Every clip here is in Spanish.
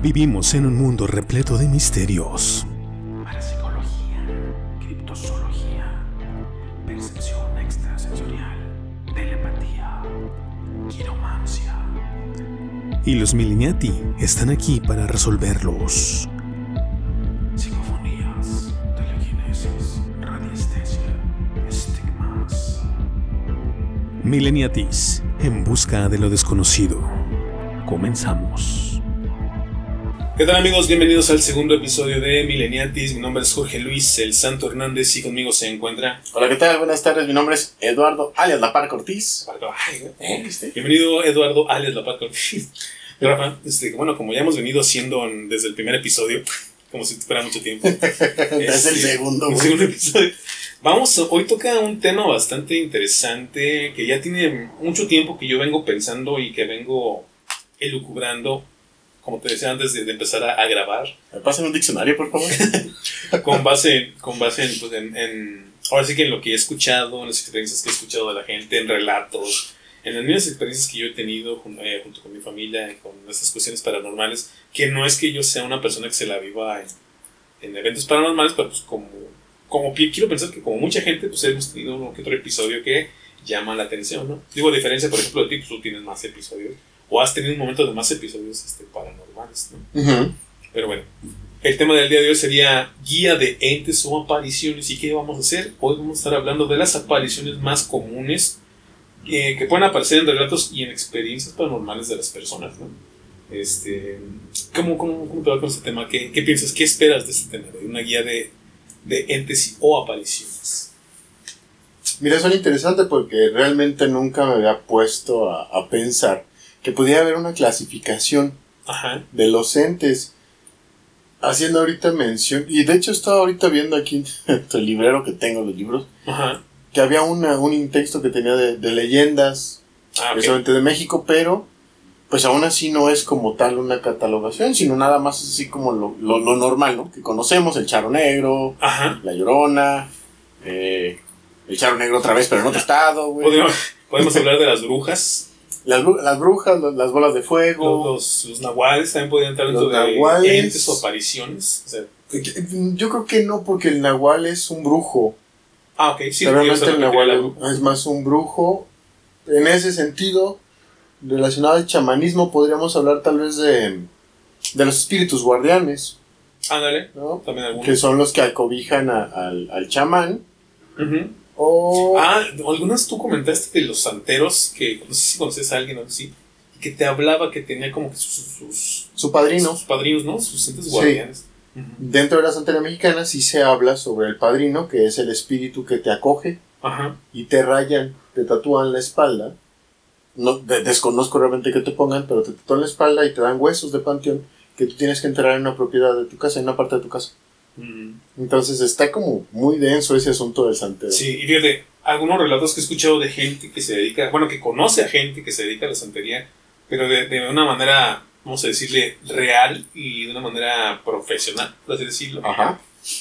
Vivimos en un mundo repleto de misterios. Parapsicología, criptozoología, percepción extrasensorial, telepatía, quiromancia. Y los Mileniati están aquí para resolverlos. Psicofonías, telequinesis, radiestesia, estigmas. Mileniatis, en busca de lo desconocido. Comenzamos. ¿Qué tal amigos? Bienvenidos al segundo episodio de Mileniatis. Mi nombre es Jorge Luis El Santo Hernández y conmigo se encuentra... Hola, ¿qué tal? Buenas tardes, mi nombre es Eduardo, alias La Parca Ortiz. ¿Eh? ¿Viste? Bienvenido Eduardo alias La Paca Ortiz. Rafa, este, bueno, como ya hemos venido haciendo en- desde el primer episodio, como si fuera mucho tiempo. Es el Este, segundo, el güey. segundo episodio. Vamos, hoy toca un tema bastante interesante que ya tiene mucho tiempo que yo vengo pensando y que vengo elucubrando, como te decía antes de, de empezar a- a grabar. ¿Me pasan un diccionario, por favor? con base, con base en, pues, en, en- ahora sí que en lo que he escuchado, en las experiencias que he escuchado de la gente, en relatos, en las mismas experiencias que yo he tenido eh, junto con mi familia, con estas cuestiones paranormales, que no es que yo sea una persona que se la viva en, en eventos paranormales, pero pues como, como quiero pensar que como mucha gente, pues hemos tenido uno que otro episodio que llama la atención, ¿no? Digo, a diferencia, por ejemplo, de ti, pues tú tienes más episodios, o has tenido un momento de más episodios este, paranormales, ¿no? Ujú. Pero bueno, el tema del día de hoy sería guía de entes o apariciones. ¿Y qué vamos a hacer? Hoy vamos a estar hablando de las apariciones más comunes eh, que pueden aparecer en relatos y en experiencias paranormales de las personas, ¿no? Este, ¿cómo, cómo, cómo te va con este tema? ¿Qué, qué piensas? ¿Qué esperas de este tema? De una guía de, de entes o apariciones. Mira, son interesante porque realmente nunca me había puesto a, a pensar que pudiera haber una clasificación Ajá. de los entes. Haciendo ahorita mención, y de hecho estaba ahorita viendo aquí en el librero que tengo los libros, Ajá. que había una, un texto que tenía de, de leyendas Ah, precisamente de México, pero pues aún así no es como tal una catalogación, sino nada más así como lo, lo, lo normal, ¿no? Que conocemos, el charro negro, Ajá. la llorona, eh, el charro negro otra vez, pero en otro estado, güey. Podemos, podemos hablar de las brujas. Las, las brujas, las, las bolas de fuego. Los, los, los nahuales también podrían entrar dentro Los de nahuales. entes o apariciones. O sea, Yo creo que no, porque el nahual es un brujo. ah, ok. Sí, Realmente el nahual es- más un brujo. En ese sentido, relacionado al chamanismo, podríamos hablar tal vez de, de los espíritus guardianes, Ándale. ¿no? También algunos. que son los que acobijan a- al, al chamán. Ujú. O Ah, algunas tú comentaste de los santeros, que no sé si conoces a alguien o así, que te hablaba que tenía como que sus, sus, su padrino. sus padrinos, ¿no? Sus entes Sí. guardianes. Dentro de la santería mexicana sí se habla sobre el padrino, que es el espíritu que te acoge Ajá. y te rayan, te tatúan la espalda. No, de- desconozco realmente que te pongan, pero te tatúan la espalda y te dan huesos de panteón que tú tienes que enterrar en una propiedad de tu casa, en una parte de tu casa. Entonces está como muy denso ese asunto del santero. Sí, y fíjate, algunos relatos que he escuchado de gente que se dedica, bueno, que conoce a gente que se dedica a la santería, pero de, de una manera, vamos a decirle, real y de una manera profesional, por así decirlo. Ajá.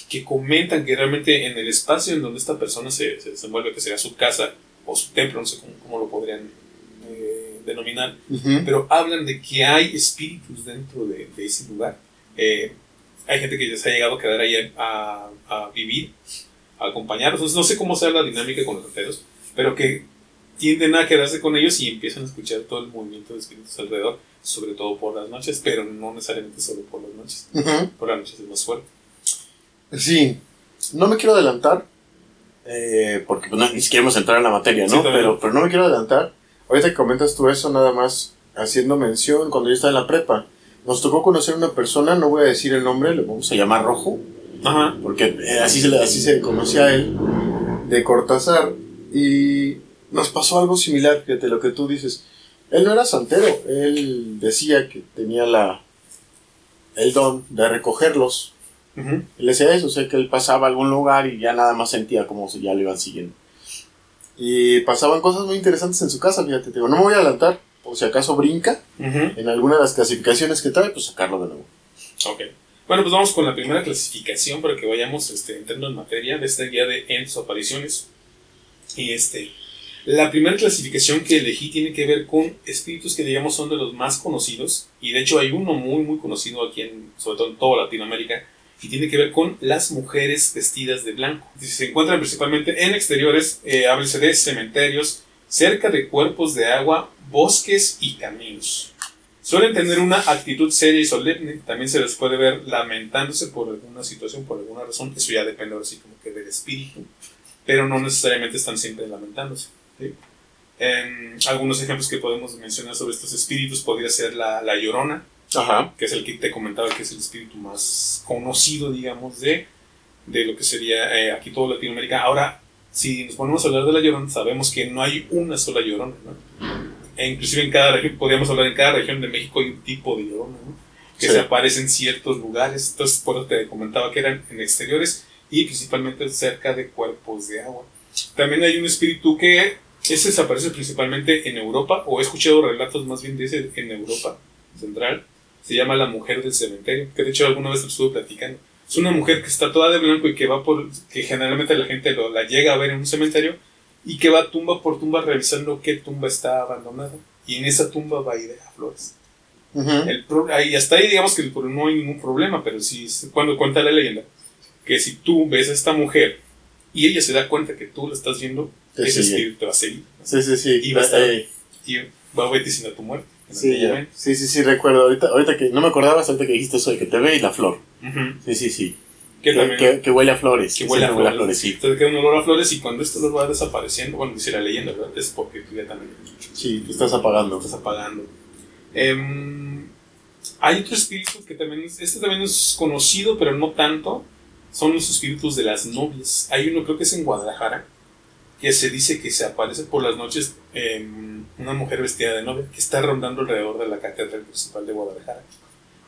que comentan que realmente en el espacio en donde esta persona se, se desenvuelve, que sería su casa o su templo, no sé cómo, cómo lo podrían eh, denominar, Ujú. pero hablan de que hay espíritus dentro de, de ese lugar. Eh, hay gente que ya se ha llegado a quedar ahí a, a vivir, a acompañarlos. Entonces, no sé cómo sea la dinámica con los santeros, pero que tienden a quedarse con ellos y empiezan a escuchar todo el movimiento de espíritus alrededor, sobre todo por las noches, pero no necesariamente solo por las noches. Por las noches es más fuerte. Sí, no me quiero adelantar, eh, porque pues, no, ni siquiera hemos entrado en la materia, ¿no? pero, pero no me quiero adelantar. Ahorita que comentas tú eso, nada más haciendo mención, cuando yo estaba en la prepa, nos tocó conocer una persona, no voy a decir el nombre, le vamos a llamar Rojo, Ajá. porque eh, así, se le, así se conocía a él, de Cortázar, y nos pasó algo similar, fíjate lo que tú dices. Él no era santero, él decía que tenía la el don de recogerlos. Ujú. Él decía eso, o sea que él pasaba a algún lugar y ya nada más sentía como si ya lo iban siguiendo. Y pasaban cosas muy interesantes en su casa, fíjate, te digo, no me voy a adelantar, por si acaso brinca Ujú. en alguna de las clasificaciones que trae, pues sacarlo de nuevo. Ok. Bueno, pues vamos con la primera clasificación para que vayamos este, entrando en materia de esta guía de entes o apariciones. Y este, La primera clasificación que elegí tiene que ver con espíritus que digamos son de los más conocidos y de hecho hay uno muy muy conocido aquí en sobre todo en toda Latinoamérica y tiene que ver con las mujeres vestidas de blanco. Se encuentran principalmente en exteriores, eh, háblese de cementerios, cerca de cuerpos de agua, bosques y caminos. Suelen tener una actitud seria y solemne, también se les puede ver lamentándose por alguna situación, por alguna razón, eso ya depende ahora sí como que del espíritu, pero no necesariamente están siempre lamentándose. ¿sí? Algunos ejemplos que podemos mencionar sobre estos espíritus podría ser la, la llorona, Ajá. que es el que te comentaba que es el espíritu más conocido, digamos, de, de lo que sería eh, aquí toda Latinoamérica. Ahora, si nos ponemos a hablar de la Llorona, sabemos que no hay una sola Llorona, ¿no? E inclusive en cada región, podríamos hablar en cada región de México hay un tipo de Llorona, ¿no? Que Sí. se aparece en ciertos lugares. Entonces, por eso te comentaba que eran en exteriores y principalmente cerca de cuerpos de agua. También hay un espíritu que ese se aparece principalmente en Europa, o he escuchado relatos más bien de ese en Europa central. Se llama la mujer del cementerio, que de hecho alguna vez lo estuve platicando. Es una mujer que está toda de blanco y que va por, que generalmente la gente lo, la llega a ver en un cementerio y que va tumba por tumba revisando qué tumba está abandonada. Y en esa tumba va y deja flores. Ujú. El pro- ahí, hasta ahí digamos que el- no hay ningún problema, pero si cuando cuenta la leyenda que si tú ves a esta mujer y ella se da cuenta que tú la estás viendo, Te ese espíritu te va a seguir Sí, sí, sí. Y va a estar- Eh, y va a vaticinar tu muerte. sí, ya. sí, sí, sí, recuerdo. Ahorita, ahorita que no me acordaba, hasta ahorita que dijiste eso de que te ve y la flor. Ujú. Sí, sí, sí. Que Que, también que- que huele a flores. que huele a flores. sí. Entonces queda un olor a flores y cuando este olor va desapareciendo, bueno, dice la leyenda, ¿verdad? Es porque tú ya también Sí, te estás apagando. estás apagando. Em, hay otro espíritu que también es, este también es conocido, pero no tanto. Son los espíritus de las novias. Hay uno, creo que es en Guadalajara, que se dice que se aparece por las noches em, una mujer vestida de novia que está rondando alrededor de la catedral principal de Guadalajara.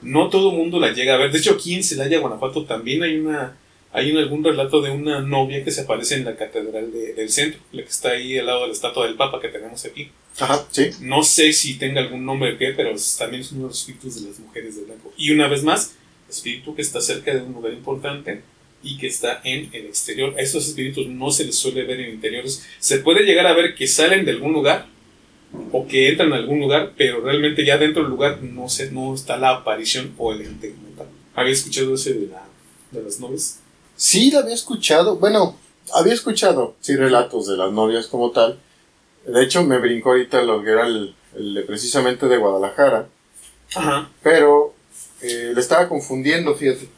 No todo mundo la llega a ver. De hecho, aquí en Celaya, Guanajuato, también hay una hay algún relato de una novia que se aparece en la catedral de- del centro, la que está ahí al lado de la estatua del Papa que tenemos aquí. Ajá, sí. No sé si tenga algún nombre o qué, pero también es uno de los espíritus de las mujeres de blanco. Y una vez más, espíritu que está cerca de un lugar importante y que está en el exterior. A estos espíritus no se les suele ver en interiores. Se puede llegar a ver que salen de algún lugar o que entran a algún lugar, pero realmente ya dentro del lugar no, se, no está la aparición o el ente como tal. ¿Había escuchado ese de, la, de las novias? Sí, la había escuchado. Bueno, había escuchado, sí, relatos de las novias como tal. De hecho, me brincó ahorita lo que era el, precisamente de Guadalajara. Ajá. Pero eh, le estaba confundiendo, fíjate.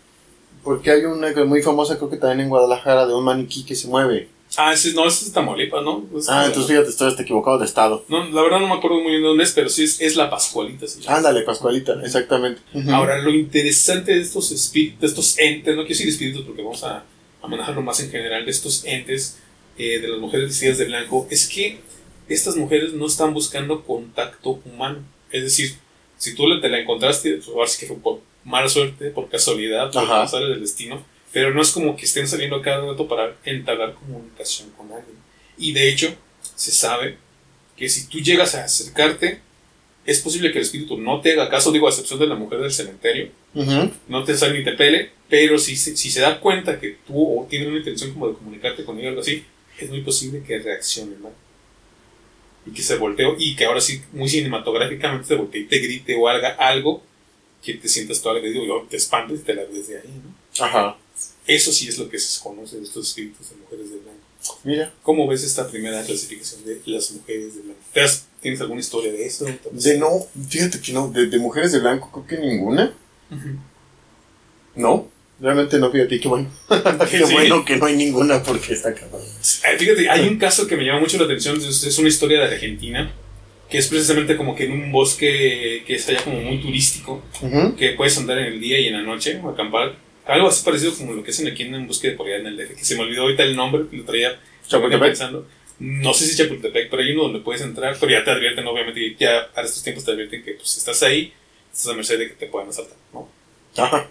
Porque hay una muy famosa, creo que también en Guadalajara, de un maniquí que se mueve. Ah, ese, no, ese es Tamaulipas, ¿no? Es- Ah, entonces fíjate, estoy hasta equivocado de estado. No, la verdad no me acuerdo muy bien de dónde es, pero sí es, es la Pascualita. Ándale, Pascualita, exactamente. Ahora, lo interesante de estos espíritus, de estos entes, no quiero decir espíritus porque vamos a, a manejarlo más en general, de estos entes eh, de las mujeres vestidas de blanco, es que estas mujeres no están buscando contacto humano. Es decir, si tú te la encontraste, pues ahora sí que fue por mala suerte, por casualidad, por pasar del destino, pero no es como que estén saliendo a cada rato para entablar comunicación con alguien. Y de hecho, se sabe que si tú llegas a acercarte, es posible que el espíritu no te haga caso, digo, a excepción de la mujer del cementerio, Ujú. no te sale ni te pele, pero si, si se da cuenta que tú o tiene una intención como de comunicarte con ella o algo así, es muy posible que reaccione mal. Y que se voltee, y que ahora sí, muy cinematográficamente se voltee y te grite o haga algo que te sientas toda agredido, y te espantes y te la ves de ahí, ¿no? Ajá. Eso sí es lo que se conoce de estos espíritus de mujeres de blanco. Mira. ¿Cómo ves esta primera clasificación de las mujeres de blanco? ¿Te has- ¿Tienes alguna historia de eso? De no, fíjate que no, de, de mujeres de blanco creo que ninguna. No, realmente no, fíjate, qué bueno. qué Sí. bueno que no hay ninguna porque está. Eh, Fíjate, hay un caso que me llama mucho la atención, es una historia de Argentina, que es precisamente como que en un bosque que es allá como muy turístico, Ujú. que puedes andar en el día y en la noche, o acampar, algo así parecido como lo que hacen aquí en un bosque de por allá en el DF, que se me olvidó ahorita el nombre, lo traía Chapultepec. pensando. No sé si Chapultepec, pero hay uno donde puedes entrar, pero ya te advierten, obviamente, ya para estos tiempos te advierten que pues, estás ahí, estás a merced de que te puedan asaltar, ¿no? Ajá.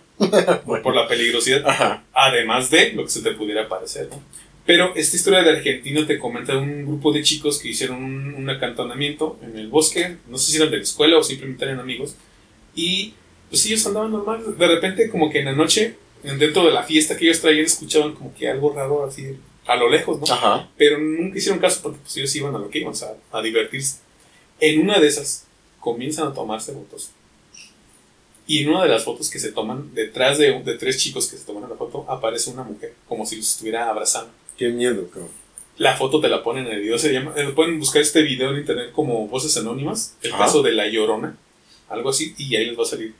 bueno. Por la peligrosidad. Ajá. además de lo que se te pudiera parecer, ¿no? Pero esta historia de Argentina te comenta un grupo de chicos que hicieron un, un acantonamiento en el bosque, no sé si eran de la escuela o simplemente eran amigos, y pues ellos andaban normal, de repente como que en la noche, dentro de la fiesta que ellos traían, escuchaban como que algo raro así, a lo lejos, ¿no? Ajá. Pero nunca hicieron caso porque pues, ellos iban a lo que iban, o sea, a divertirse. En una de esas comienzan a tomarse fotos. Y en una de las fotos que se toman, detrás de, de tres chicos que se toman la foto, aparece una mujer, como si los estuviera abrazando. Qué miedo, cabrón. La foto te la ponen en el video, se llama, eh, pueden buscar este video en internet como Voces Anónimas, el caso de La Llorona, algo así, y ahí les va a salir.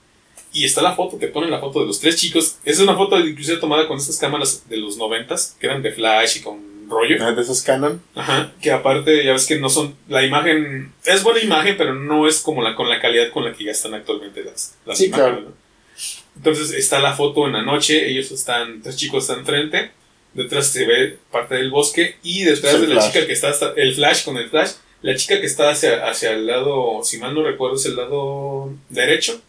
Y está la foto, te ponen la foto de los tres chicos. Esa es una foto inclusive tomada con estas cámaras de los noventas, que eran de flash y con rollo. Ah, De esos Canon. Ajá, que aparte ya ves que no son, la imagen, es buena imagen, pero no es como la con la calidad con la que gastan actualmente las, las Sí, imágenes, claro. ¿no? Entonces está la foto en la noche, ellos están, tres chicos están enfrente, detrás se ve parte del bosque y detrás de la flash. chica que está hasta, el flash con el flash, la chica que está hacia, hacia el lado, si mal no recuerdo, es el lado derecho,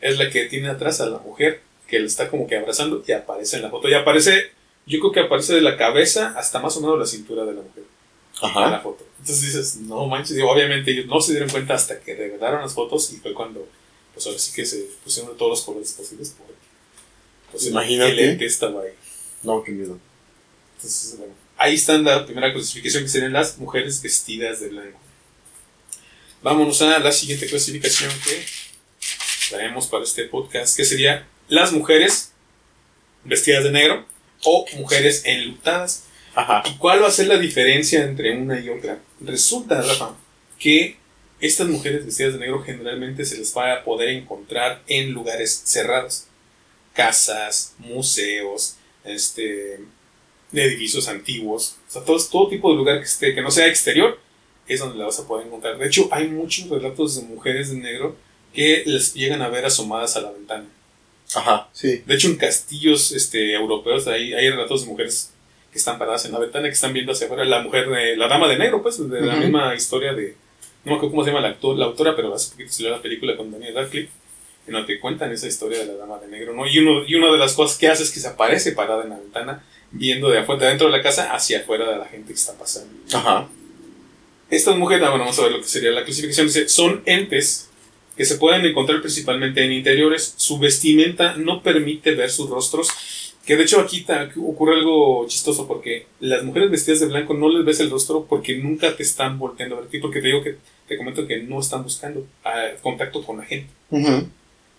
es la que tiene atrás a la mujer que le está como que abrazando y aparece en la foto. Y aparece, yo creo que aparece de la cabeza hasta más o menos la cintura de la mujer en la foto. Entonces dices, no manches, y obviamente ellos no se dieron cuenta hasta que revelaron las fotos y fue cuando, pues ahora sí que se pusieron todos los colores posibles porque pues, Imagínate. el ente estaba ahí. No, qué miedo. Entonces, bueno, ahí está la primera clasificación que serían las mujeres vestidas de blanco. Vámonos a la siguiente clasificación que traemos para este podcast, que sería las mujeres vestidas de negro o mujeres enlutadas. Ajá. ¿Y cuál va a ser la diferencia entre una y otra? Resulta, Rafa, que estas mujeres vestidas de negro generalmente se les va a poder encontrar en lugares cerrados. Casas, museos, este, edificios antiguos. O sea, todo, todo tipo de lugar que, esté, que no sea exterior es donde la vas a poder encontrar. De hecho, hay muchos relatos de mujeres de negro que les llegan a ver asomadas a la ventana. Ajá. Sí. De hecho, en castillos este, europeos hay, hay relatos de mujeres que están paradas en la ventana, que están viendo hacia afuera. La mujer, de, la dama de negro, pues, de la misma historia de. No me acuerdo cómo se llama la, actor- la autora, pero hace poquito salió la película con Daniel Radcliffe, en donde te cuentan esa historia de la dama de negro, ¿no? Y, uno, y una de las cosas que hace es que se aparece parada en la ventana, viendo de afuera, de dentro de la casa hacia afuera de la gente que está pasando. Ajá. Estas mujeres, ah, bueno, vamos a ver lo que sería la clasificación. Dice, son entes que se pueden encontrar principalmente en interiores. Su vestimenta no permite ver sus rostros. Que de hecho aquí ocurre algo chistoso porque las mujeres vestidas de blanco no les ves el rostro porque nunca te están volteando a ver a ti. Porque te digo que te comento que no están buscando ah, contacto con la gente. Ujú.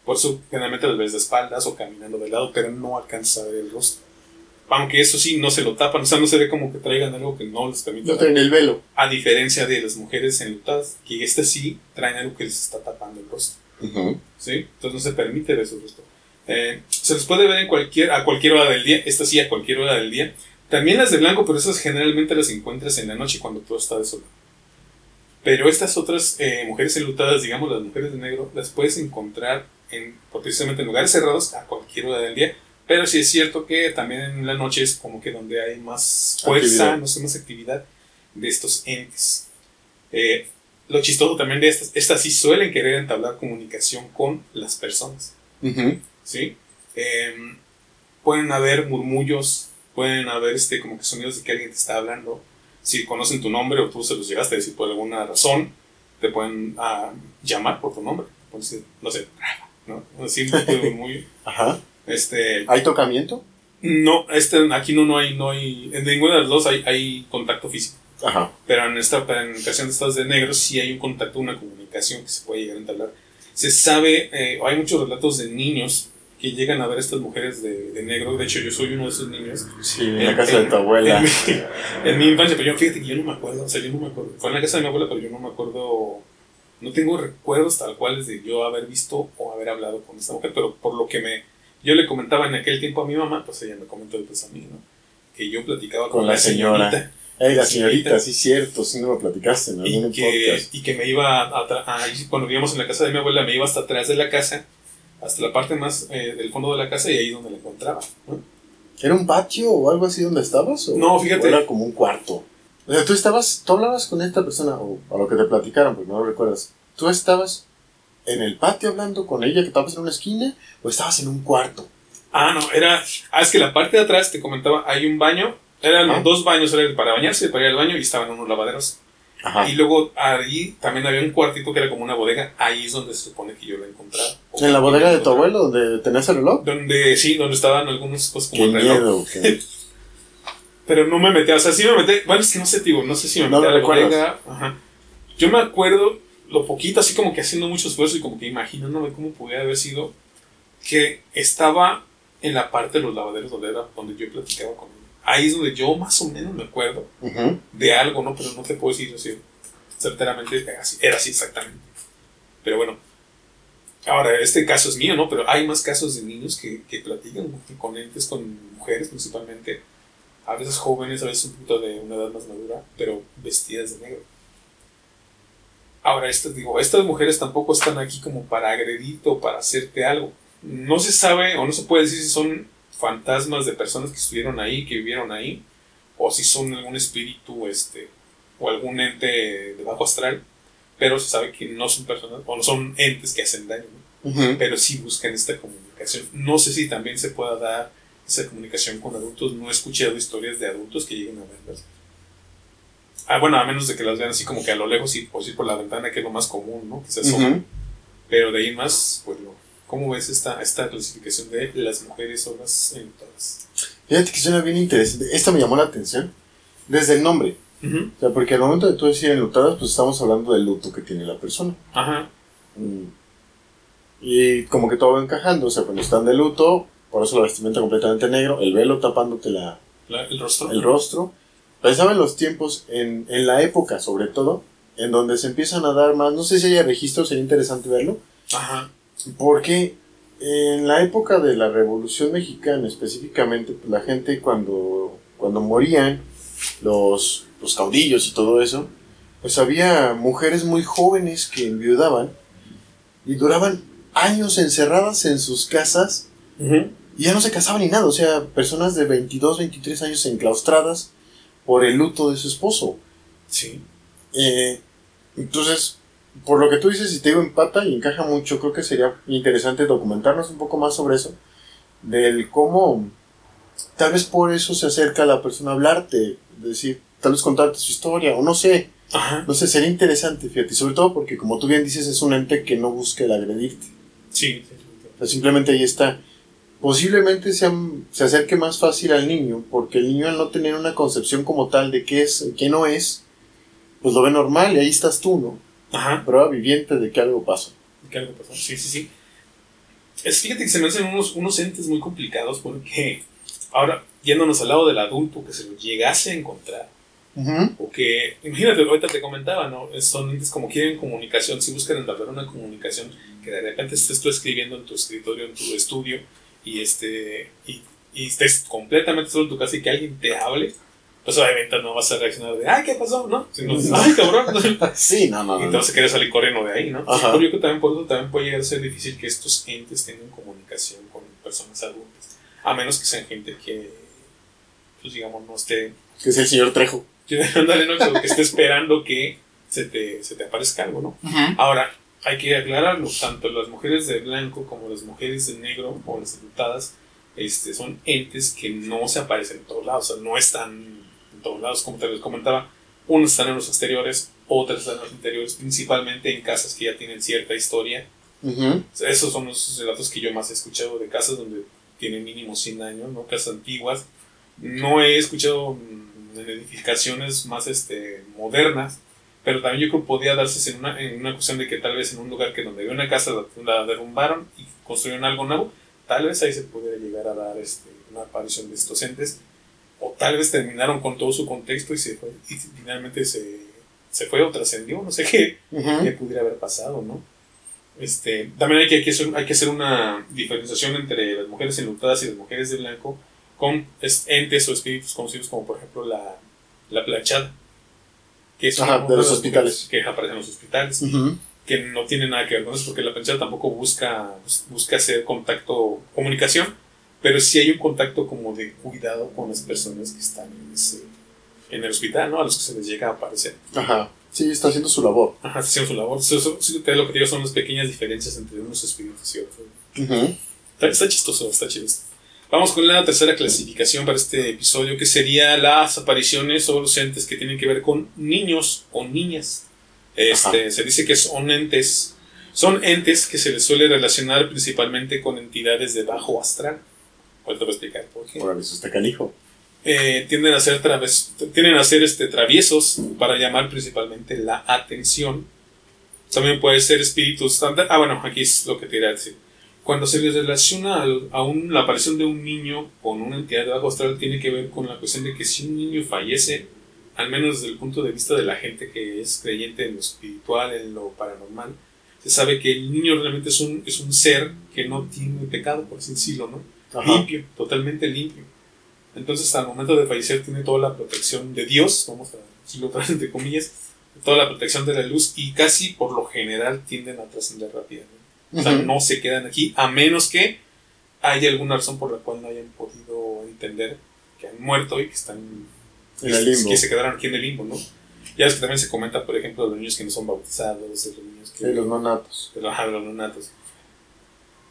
Por eso generalmente las ves de espaldas o caminando de lado, pero no alcanza a ver el rostro. Aunque eso sí, no se lo tapan, o sea, no se ve como que traigan algo que no les permite No traen el velo. A diferencia de las mujeres enlutadas, que estas sí traen algo que les está tapando el rostro. ¿sí? Entonces no se permite ver su rostro. Eh, se les puede ver en cualquier, a cualquier hora del día, estas sí a cualquier hora del día. También las de blanco, pero esas generalmente las encuentras en la noche cuando todo está desolado. Pero estas otras eh, mujeres enlutadas, digamos las mujeres de negro, las puedes encontrar en, precisamente en lugares cerrados a cualquier hora del día. Pero sí es cierto que también en la noche es como que donde hay más fuerza, Actividad. no sé, más actividad de estos entes. Eh, lo chistoso también de estas, estas sí suelen querer entablar comunicación con las personas. ¿sí? Em, pueden haber murmullos, pueden haber este, como que sonidos de que alguien te está hablando. Si conocen tu nombre o tú se los llegaste a decir por alguna razón, te pueden ah, llamar por tu nombre. Decir, no sé, Rafa, ¿no? Así de murmullo. Ajá. Este, ¿Hay tocamiento? no, este, aquí no, no hay, no hay, en ninguna de las dos hay, hay contacto físico. Ajá. Pero en esta en ocasión de estas de negros sí hay un contacto, una comunicación que se puede llegar a entablar. Se sabe, eh, hay muchos relatos de niños que llegan a ver a estas mujeres de, de negro. De hecho, yo soy uno de esos niños. Sí, en la casa de tu abuela. En mi, en mi infancia, pero yo fíjate que yo no me acuerdo. O sea, yo no me acuerdo. Fue en la casa de mi abuela, pero yo no me acuerdo. No tengo recuerdos tal cuales de yo haber visto o haber hablado con esta mujer, pero por lo que me. Yo le comentaba en aquel tiempo a mi mamá, pues ella me comentó después a mí, ¿no? Que yo platicaba con, Con la señora. señorita Ey, la señorita. señorita, sí, cierto, sí me lo platicaste en algún y que, podcast. y que me iba a, a- cuando vivíamos en la casa de mi abuela me iba hasta atrás de la casa hasta la parte más eh, del fondo de la casa y ahí es donde la encontraba ¿no? ¿Era un patio o algo así donde estabas? O, No, fíjate. o era como un cuarto. O sea, tú estabas, tú hablabas con esta persona, o a lo que te platicaron, porque no lo recuerdas. ¿Tú estabas en el patio hablando con ella que estabas en una esquina o estabas en un cuarto? ah no era ah es que la parte de atrás te comentaba hay un baño eran Ajá. dos baños era para bañarse y para ir al baño y estaban unos lavaderos Ajá. y luego ahí también había un cuartito que era como una bodega ahí es donde se supone que yo la encontraba ¿En la bodega de tu abuelo donde tenías el reloj? donde sí donde estaban algunos pues como Qué el reloj miedo. pero no me metí, o sea, sí me metí, bueno, es que no sé, tío, no sé si me No metí lo a la recuerdas. ajá. Yo me acuerdo lo poquito, así como que haciendo mucho esfuerzo y como que imaginándome cómo pudiera haber sido que estaba en la parte de los lavaderos donde era donde yo platicaba con él. Ahí es donde yo más o menos me acuerdo Ujú. de algo, ¿no? Pero no te puedo decir así, certeramente era así, era así exactamente. Pero bueno, ahora este caso es mío, ¿no? Pero hay más casos de niños que, que platican con entes, con mujeres principalmente, a veces jóvenes, a veces un poquito de una edad más madura, pero vestidas de negro. Ahora, estas, digo, estas mujeres tampoco están aquí como para agredirte o para hacerte algo. No se sabe o no se puede decir si son fantasmas de personas que estuvieron ahí, que vivieron ahí, o si son algún espíritu este, o algún ente de bajo astral, pero se sabe que no son personas o no son entes que hacen daño, pero sí buscan esta comunicación. No sé si también se pueda dar esa comunicación con adultos. No he escuchado historias de adultos que lleguen a verlas. Ah, bueno, a menos de que las vean así como que a lo lejos y pues ir por la ventana, que es lo más común, ¿no? Que se asoman. Ujú. Pero de ahí en más, pues, ¿cómo ves esta, esta clasificación de las mujeres o las enlutadas? Fíjate que suena bien interesante. Esta me llamó la atención desde el nombre. Ujú. O sea, porque al momento de tú decir enlutadas, pues estamos hablando del luto que tiene la persona. Ajá. Mm. Y como que todo va encajando. O sea, cuando están de luto, por eso la vestimenta completamente negro, el velo tapándote la, La- el rostro. el rostro. Pensaba en los tiempos, en, en la época sobre todo, en donde se empiezan a dar más, no sé si haya registros, sería interesante verlo, Ajá. porque en la época de la Revolución Mexicana específicamente, pues, la gente cuando, cuando morían, los, los caudillos y todo eso, pues había mujeres muy jóvenes que enviudaban y duraban años encerradas en sus casas Ujú. Y ya no se casaban ni nada, o sea, personas de 22, 23 años enclaustradas por el luto de su esposo. Sí. Eh, entonces, por lo que tú dices, y te digo empata y encaja mucho, creo que sería interesante documentarnos un poco más sobre eso, del cómo tal vez por eso se acerca a la persona a hablarte, decir, tal vez contarte su historia, o no sé, Ajá. no sé, sería interesante, fíjate, y sobre todo porque como tú bien dices, es un ente que no busca el agredirte. Sí. O sea, simplemente ahí está. Posiblemente sea- se acerque más fácil al niño, porque el niño al no tener una concepción como tal de qué es, qué no es, pues lo ve normal y ahí estás tú, ¿no? Ajá. Prueba viviente de que algo pasa. que algo pasó. Sí, sí, sí. Es, fíjate que se me hacen unos, unos entes muy complicados porque ahora, yéndonos al lado del adulto que se lo llegase a encontrar, o que, imagínate, ahorita te comentaba, ¿no? Son entes como quieren comunicación, si buscan entablar una comunicación, que de repente estés tú escribiendo en tu escritorio, en tu estudio, y este, y, y estés completamente solo en tu casa y que alguien te hable, pues obviamente no vas a reaccionar de, ay, ¿qué pasó? ¿No? Sino, ay, cabrón. Sí, no, no, Y no. te vas a querer salir corriendo de ahí, ¿no? Ajá. Pero yo creo que también por eso también puede llegar a ser difícil que estos entes tengan comunicación con personas adultas. A menos que sean gente que, pues digamos, no esté. Que es el señor Trejo. ándale, ¿no? que esté esperando que se te, se te aparezca algo, ¿no? Ahora, hay que aclararlo: tanto las mujeres de blanco como las mujeres de negro o las adultadas este, son entes que no se aparecen en todos lados, o sea, no están en todos lados, como te les comentaba. Unos están en los exteriores, otras están en los interiores, principalmente en casas que ya tienen cierta historia. O sea, esos son los relatos que yo más he escuchado de casas donde tienen mínimo 100 años, ¿no? Casas antiguas. No he escuchado en edificaciones más este, modernas, pero también yo creo que podía darse en una, en una cuestión de que tal vez en un lugar que donde había una casa la, la derrumbaron y construyeron algo nuevo, tal vez ahí se pudiera llegar a dar este, una aparición de estos entes, o tal vez terminaron con todo su contexto y, se fue, y finalmente se, se fue o trascendió, no sé qué, Ujú. qué pudiera haber pasado, ¿no? Este, también hay que, hay que hacer, hay que hacer una diferenciación entre las mujeres enlutadas y las mujeres de blanco con es- entes o espíritus conocidos como por ejemplo la, la planchada. Que es Ajá, de los hospitales. Que aparece en los hospitales. Ujú. Que no tiene nada que ver con eso porque la planchada tampoco busca, busca hacer contacto, comunicación, pero sí hay un contacto como de cuidado con las personas que están en, ese- en el hospital, ¿no? A los que se les llega a aparecer. Ajá. Sí, está haciendo su labor. Ajá, haciendo su labor. Eso, eso- te- lo que digo son las pequeñas diferencias entre unos espíritus y otros. Ujú. Está, está chistoso, está chido. esto. Vamos con la tercera clasificación para este episodio, que sería las apariciones o los entes que tienen que ver con niños o niñas. Este, se dice que son entes, son entes que se les suele relacionar principalmente con entidades de bajo astral. Ahorita voy a explicar por qué. Órale, eso está canijo. eh, tienden a ser traves, tienden a ser este, traviesos para llamar principalmente la atención. También puede ser espíritus. Ah, bueno, aquí es lo que te iba a decir. Cuando se les relaciona al- a un- la aparición de un niño con una entidad de bajo astral, tiene que ver con la cuestión de que si un niño fallece, al menos desde el punto de vista de la gente que es creyente en lo espiritual, en lo paranormal, se sabe que el niño realmente es un, es un ser que no tiene pecado, por así decirlo, ¿no? Ajá. limpio, totalmente limpio. Entonces, al momento de fallecer, tiene toda la protección de Dios, vamos a decirlo otra vez entre comillas, toda la protección de la luz y casi por lo general tienden a trascender rápidamente. O sea, no se quedan aquí, a menos que haya alguna razón por la cual no hayan podido entender que han muerto y que están En el limbo. que se quedaron aquí en el limbo, ¿no? Ya es que también se comenta, por ejemplo, de los niños que no son bautizados, de los niños que los de los, ajá, de los neonatos.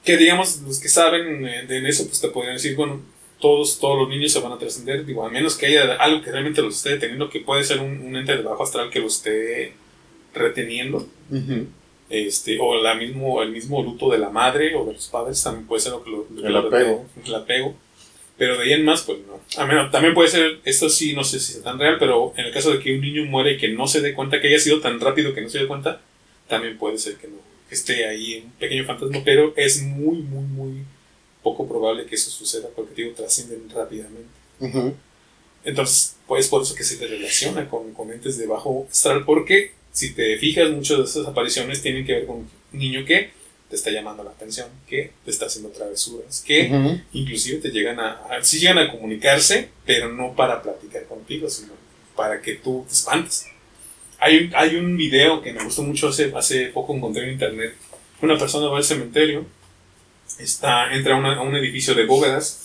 Que digamos, los que saben eh, de eso, pues te podrían decir, bueno, todos, todos los niños se van a trascender, digo, a menos que haya algo que realmente los esté deteniendo, que puede ser un, un ente de bajo astral que los esté reteniendo, Ujú. Este, o la mismo, el mismo luto de la madre o de los padres, también puede ser lo que lo, El lo apego. retenga, el apego. Pero de ahí en más, pues no. A menos, también puede ser, esto sí, no sé si es tan real, pero en el caso de que un niño muere y que no se dé cuenta, que haya sido tan rápido que no se dé cuenta, también puede ser que no, que esté ahí un pequeño fantasma, pero es muy, muy, muy poco probable que eso suceda porque, digo, trascienden rápidamente. Ujú. Entonces, pues por eso que se te relaciona con, con entes de bajo astral, porque si te fijas, muchas de esas apariciones tienen que ver con un niño que te está llamando la atención, que te está haciendo travesuras, que inclusive te llegan a, a- sí llegan a comunicarse, pero no para platicar contigo, sino para que tú te espantes. Hay, un- hay un video que me gustó mucho hace, hace poco encontré en internet. Una persona va al cementerio, está, entra a, una- a un edificio de bóvedas,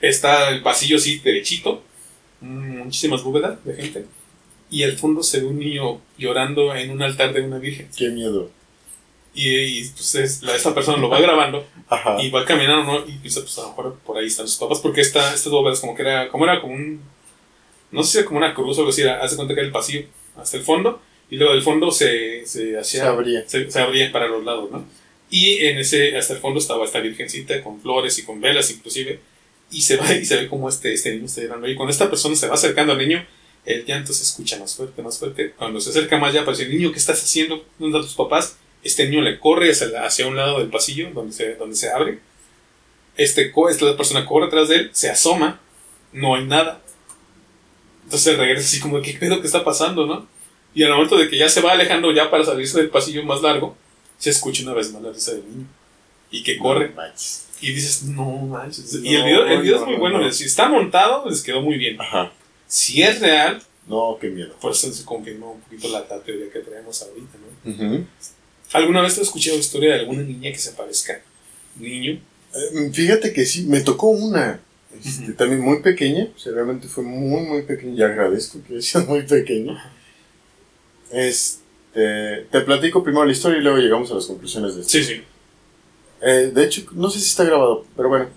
está el pasillo así derechito, mm, muchísimas bóvedas de gente, y al fondo se ve un niño llorando en un altar de una virgen. Qué miedo. Y, y, pues es- la- esta persona lo va grabando Ajá. y va caminando, ¿no? Y piensa, pues a lo mejor por ahí están sus papás, porque esta, estas bóvedas como que era, como era como un, no sé si era como una cruz o algo así, era, hace cuenta que era el pasillo hasta el fondo, y luego del fondo se, se hacía, Se abría. se, se abría para los lados, ¿no? Y en ese, hasta el fondo estaba esta virgencita con flores y con velas inclusive, y se va y se ve como este, este niño está llorando, y cuando esta persona se va acercando al niño, el llanto se escucha más fuerte, más fuerte, cuando se acerca más ya, parece, niño, ¿qué estás haciendo? ¿Dónde están tus papás? Este niño le corre hacia, un lado del pasillo donde se, donde se abre. Este, esta persona corre atrás de él, se asoma, no hay nada. Entonces regresa así como, ¿qué pedo que está pasando, no? Y al momento de que ya se va alejando ya para salirse del pasillo más largo, se escucha una vez más la risa del niño. Y que corre. No. Y dices, no manches. y No, el video, el video no, es muy no, bueno. no. Si está montado, les quedó muy bien. Ajá. Si es real, No, qué miedo. pues se confirmó un poquito la, la teoría que traemos ahorita, ¿no? ¿Alguna vez te has escuchado historia de alguna niña que se aparezca? Niño. Eh, Fíjate que sí, me tocó una. este. También muy pequeña. o sea, realmente fue muy, muy pequeña. Y agradezco que sea muy pequeña. Este, te platico primero la historia y luego llegamos a las conclusiones de esto. Sí, sí. Eh, de hecho, no sé si está grabado, pero bueno.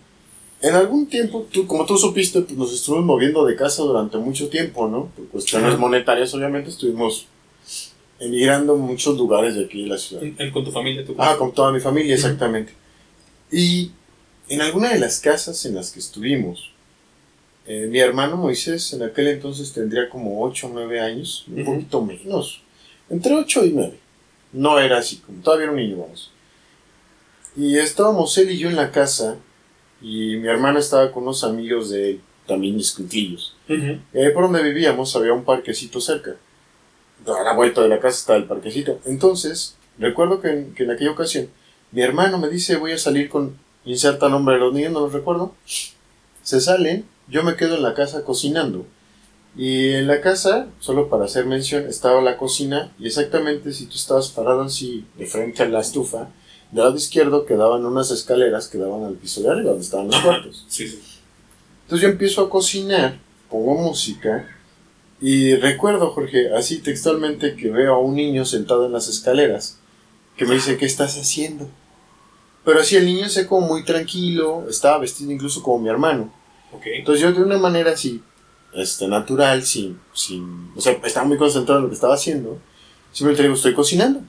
En algún tiempo, tú, como tú supiste, pues nos estuvimos moviendo de casa durante mucho tiempo, ¿no? Por cuestiones Ajá. monetarias, obviamente, estuvimos emigrando a muchos lugares de aquí de la ciudad. En- con tu familia, tu Ah, con toda mi familia, exactamente. Y en alguna de las casas en las que estuvimos, eh, mi hermano Moisés en aquel entonces tendría como 8 o 9 años, un Ujú. poquito menos, entre 8 y 9. No era así, como todavía era un niño, vamos. Y estábamos él y yo en la casa, y mi hermana estaba con unos amigos de también escuintillos. Ujú. Eh, por donde vivíamos había un parquecito cerca. A la vuelta de la casa estaba el parquecito. Entonces, recuerdo que en, que en aquella ocasión, mi hermano me dice, voy a salir con, inserta nombre de los niños, no los recuerdo. Se salen, yo me quedo en la casa cocinando. Y en la casa, solo para hacer mención, estaba la cocina y exactamente si tú estabas parado así, de frente a la estufa, del lado izquierdo quedaban unas escaleras que daban al piso de arriba, donde estaban los cuartos. Sí, sí. Entonces yo empiezo a cocinar, pongo música y recuerdo, Jorge, así textualmente que veo a un niño sentado en las escaleras que me dice, ¿qué estás haciendo? Pero así el niño se como muy tranquilo, estaba vestido incluso como mi hermano. Ok. Entonces yo de una manera así, este, natural, sin, sin, o sea, estaba muy concentrado en lo que estaba haciendo, simplemente le digo, estoy cocinando.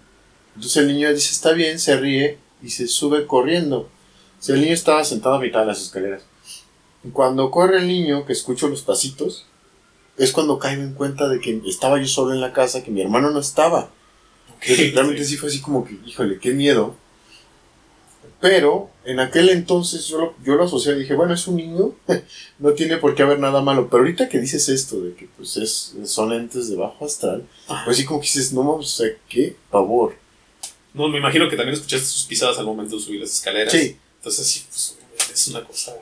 Entonces el niño dice, está bien, se ríe y se sube corriendo. O sea, el niño estaba sentado a mitad de las escaleras. Cuando corre el niño, que escucho los pasitos, es cuando caigo en cuenta de que estaba yo solo en la casa, que mi hermano no estaba. Entonces, realmente sí fue así como que, híjole, qué miedo. Pero en aquel entonces yo lo, yo lo asocié y dije, bueno, es un niño, no tiene por qué haber nada malo. Pero ahorita que dices esto, de que pues es, son entes de bajo astral, pues sí como que dices, no mames, o sea, qué pavor. No, me imagino que también escuchaste sus pisadas al momento de subir las escaleras. Sí. Entonces, sí, pues, es una cosa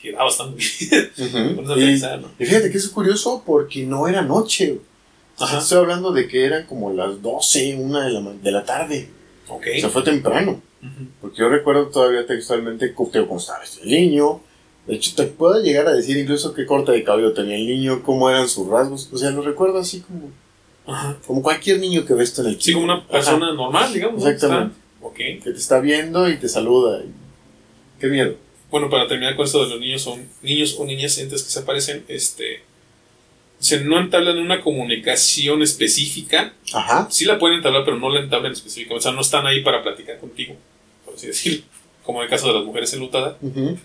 que da bastante bien. Y, pensar, ¿no? y fíjate que es curioso porque no era noche. Estoy hablando de que eran como las 12, una de la, de la tarde. Ok. O sea, fue temprano. Porque yo recuerdo todavía textualmente cómo estaba este niño. De hecho, te puedo llegar a decir incluso qué corte de cabello tenía el niño, cómo eran sus rasgos. O sea, lo recuerdo así como, Ajá. como cualquier niño que ves tú en el Sí, como una Ajá. persona normal, digamos. Exactamente. Está- Ok. que te está viendo y te saluda. y- Qué miedo. Bueno, para terminar con esto de los niños, son niños o niñas entes que se aparecen, este. Se no entablan una comunicación específica. Ajá. Sí la pueden entablar, pero no la entablan específicamente. O sea, no están ahí para platicar contigo, por así decirlo. Como en el caso de las mujeres enlutadas. Ujú.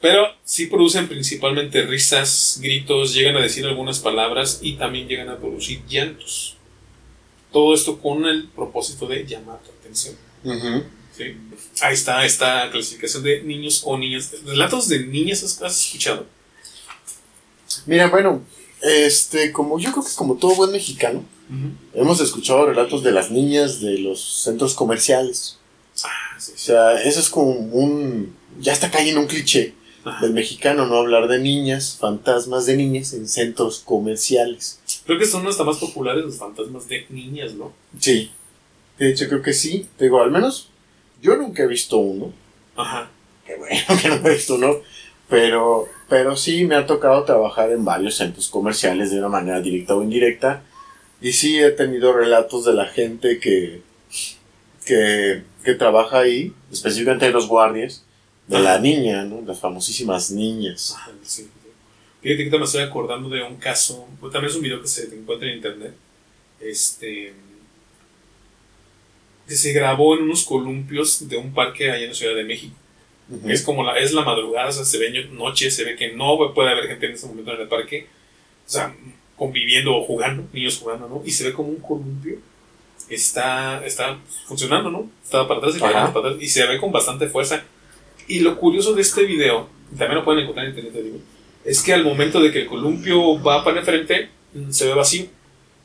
Pero sí producen principalmente risas, gritos, llegan a decir algunas palabras y también llegan a producir llantos. Todo esto con el propósito de llamar tu atención. ¿sí? Ahí está esta clasificación de niños o niñas. ¿Relatos de niñas has, escuchado? Mira, bueno, este, como yo creo que como todo buen mexicano, hemos escuchado relatos de las niñas de los centros comerciales. Ah, sí, O sí. sea, eso es como un... Ya está cayendo un cliché Ajá. del mexicano, no hablar de niñas, fantasmas de niñas en centros comerciales. Creo que son hasta más populares los fantasmas de niñas, ¿no? Sí. De hecho, creo que sí. Te digo, al menos yo nunca he visto uno. Ajá. Qué bueno que no he visto uno. Pero, pero sí me ha tocado trabajar en varios centros comerciales de una manera directa o indirecta. Y sí he tenido relatos de la gente que, que, que trabaja ahí, específicamente de los guardias, de la niña, ¿no? Las famosísimas niñas. Ajá, sí. Fíjate que me estoy acordando de un caso, pues, también es un video que se encuentra en internet, este, que se grabó en unos columpios de un parque allá en la Ciudad de México. Es como la, es la madrugada, o sea, se ve noche, se ve que no puede haber gente en ese momento en el parque, o sea, conviviendo o jugando, niños jugando, ¿no? Y se ve como un columpio está, está funcionando, ¿no? Está para atrás y para Ajá. adelante, para atrás, y se ve con bastante fuerza. Y lo curioso de este video, y también lo pueden encontrar en internet, te digo, es que al momento de que el columpio va para enfrente, mm, se ve vacío.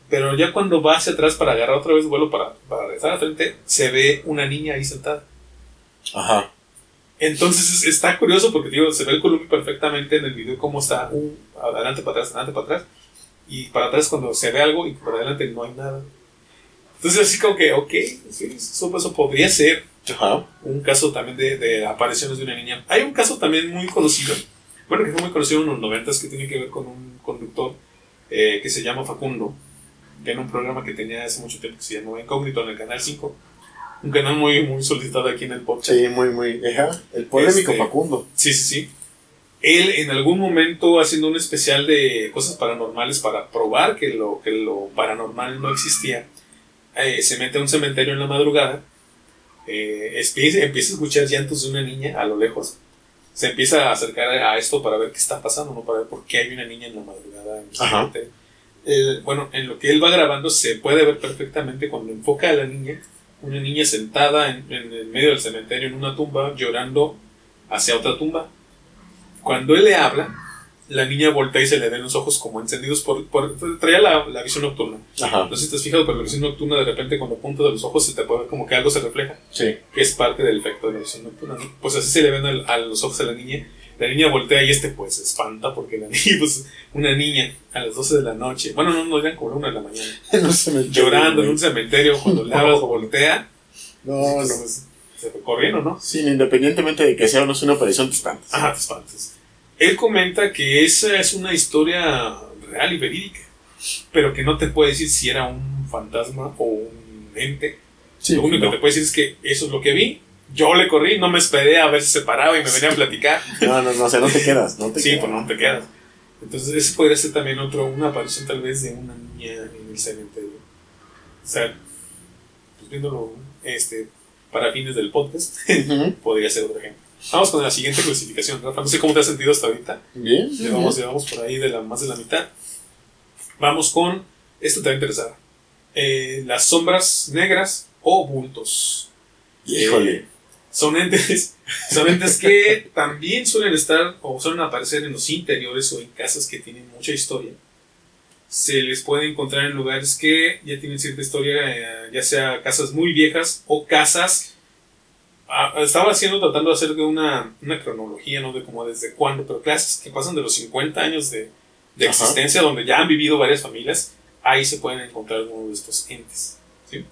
Pero ya cuando va hacia atrás para agarrar otra vez vuelo para, para regresar al frente, se ve una niña ahí sentada. Ajá. Entonces es- está curioso porque digo, se ve el columpio perfectamente en el video cómo está un adelante para atrás, adelante para atrás. Y para atrás cuando se ve algo y para adelante no hay nada. Entonces así como que, ok, sí, eso, eso podría ser Ajá. un caso también de, de apariciones de una niña. Hay un caso también muy conocido, bueno, que fue muy conocido en los noventas que tiene que ver con un conductor eh, que se llama Facundo, que en un programa que tenía hace mucho tiempo que se llamaba Incógnito en el Canal 5. Un canal muy, muy solicitado aquí en el podcast. Sí, muy, muy. Ajá. El polémico Este- Facundo. Sí, sí, sí. Él en algún momento haciendo un especial de cosas paranormales para probar que lo, que lo paranormal no existía, eh, se mete a un cementerio en la madrugada, eh, empieza, empieza a escuchar llantos de una niña a lo lejos, se empieza a acercar a esto para ver qué está pasando, ¿no? para ver por qué hay una niña en la madrugada en. Eh, bueno, en lo que él va grabando se puede ver perfectamente cuando enfoca a la niña, una niña sentada en, en el medio del cementerio en una tumba llorando hacia otra tumba. Cuando él le habla, la niña voltea y se le ven los ojos como encendidos por... por traía la, la visión nocturna. Ajá. No sé si te has fijado, pero la visión nocturna de repente cuando apunta de los ojos se te puede ver como que algo se refleja, Sí. que es parte del efecto de la visión nocturna. ¿no? Pues así se le ven al- a, los ojos a la niña. La niña voltea y este pues se espanta porque la niña, pues una niña a las 12 de la noche, bueno, no, no eran como una de la mañana, me llorando en un cementerio, cuando le hablas o voltea, No, no. pues, se fue corriendo, ¿no? Sí, independientemente de que sea o no sea una aparición, te espantas. Ajá, te espantas. Él comenta que esa es una historia real y verídica, pero que no te puede decir si era un fantasma o un ente. Sí, lo único no. que te puede decir es que eso es lo que vi. Yo le corrí, no me esperé a ver si se paraba y me venía a platicar. No, no, no, o sea, no te quedas, no te sí, quedas. pues no te quedas. Entonces, ese podría ser también otro, una aparición tal vez de una niña en el cementerio. O sea, pues viéndolo este, para fines del podcast, Ujú. podría ser otro ejemplo. Vamos con la siguiente clasificación, Rafa. No sé cómo te has sentido hasta ahorita. Bien. Llevamos, llevamos por ahí de la, más de la mitad. Vamos con. Esto te va a interesar. Eh, las sombras negras o bultos. Híjole. Eh, son entes, son entes que también suelen estar o suelen aparecer en los interiores o en casas que tienen mucha historia. Se les puede encontrar en lugares que ya tienen cierta historia, eh, ya sea casas muy viejas o casas. Ah, estaba haciendo, tratando de hacer de una, una cronología, ¿no? De como desde cuándo, pero casas que pasan de los 50 años de, de existencia, donde ya han vivido varias familias, ahí se pueden encontrar algunos de estos entes. ¿sí?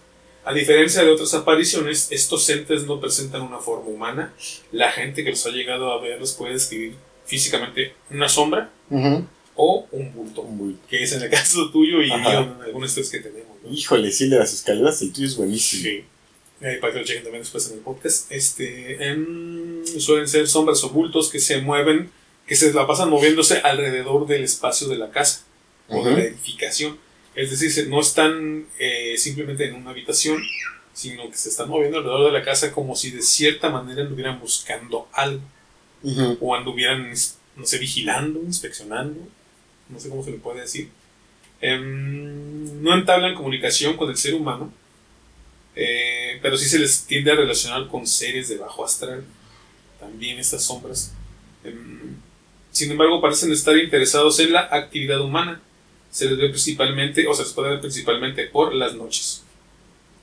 A diferencia de otras apariciones, estos entes no presentan una forma humana. La gente que los ha llegado a ver los puede describir físicamente una sombra o un bulto, que es en el caso tuyo y en algunos test que tenemos. ¿no? Híjole, sí, de las escaleras, el tuyo es buenísimo. Sí. Ahí para que lo chequen también después en el podcast. Este, em, suelen ser sombras o bultos que se mueven, que se la pasan moviéndose alrededor del espacio de la casa o de la edificación. Es decir, no están eh, simplemente en una habitación, sino que se están moviendo alrededor de la casa como si de cierta manera anduvieran buscando algo Ujú. o anduvieran, no sé, vigilando, inspeccionando, no sé cómo se le puede decir. Em, no entablan comunicación con el ser humano, eh, pero sí se les tiende a relacionar con seres de bajo astral, también estas sombras. Em, sin embargo, parecen estar interesados en la actividad humana. Se les ve principalmente, o se les puede ver principalmente por las noches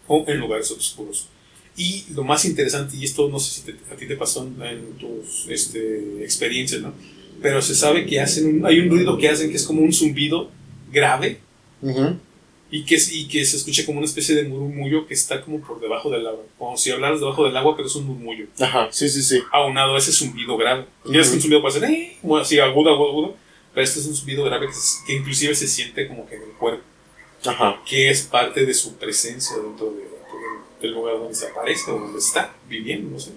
o en lugares oscuros. Y lo más interesante, y esto no sé si te- a ti te pasó en, tus este, experiencias, ¿no? Pero se sabe que hacen hay un ruido que hacen que es como un zumbido grave Ujú. Y que, y que se escucha como una especie de murmullo que está como por debajo del agua. Como si hablaras debajo del agua, pero es un murmullo. Ajá, sí, sí, sí. Aunado a ese zumbido grave. Ya es que un zumbido puede ser "Eh", como así agudo, agudo, agudo. Pero este es un zumbido grave que, se- que inclusive se siente como que en el cuerpo. Ajá. que es parte de su presencia dentro de- de- del lugar donde se aparece o donde está viviendo, no sé.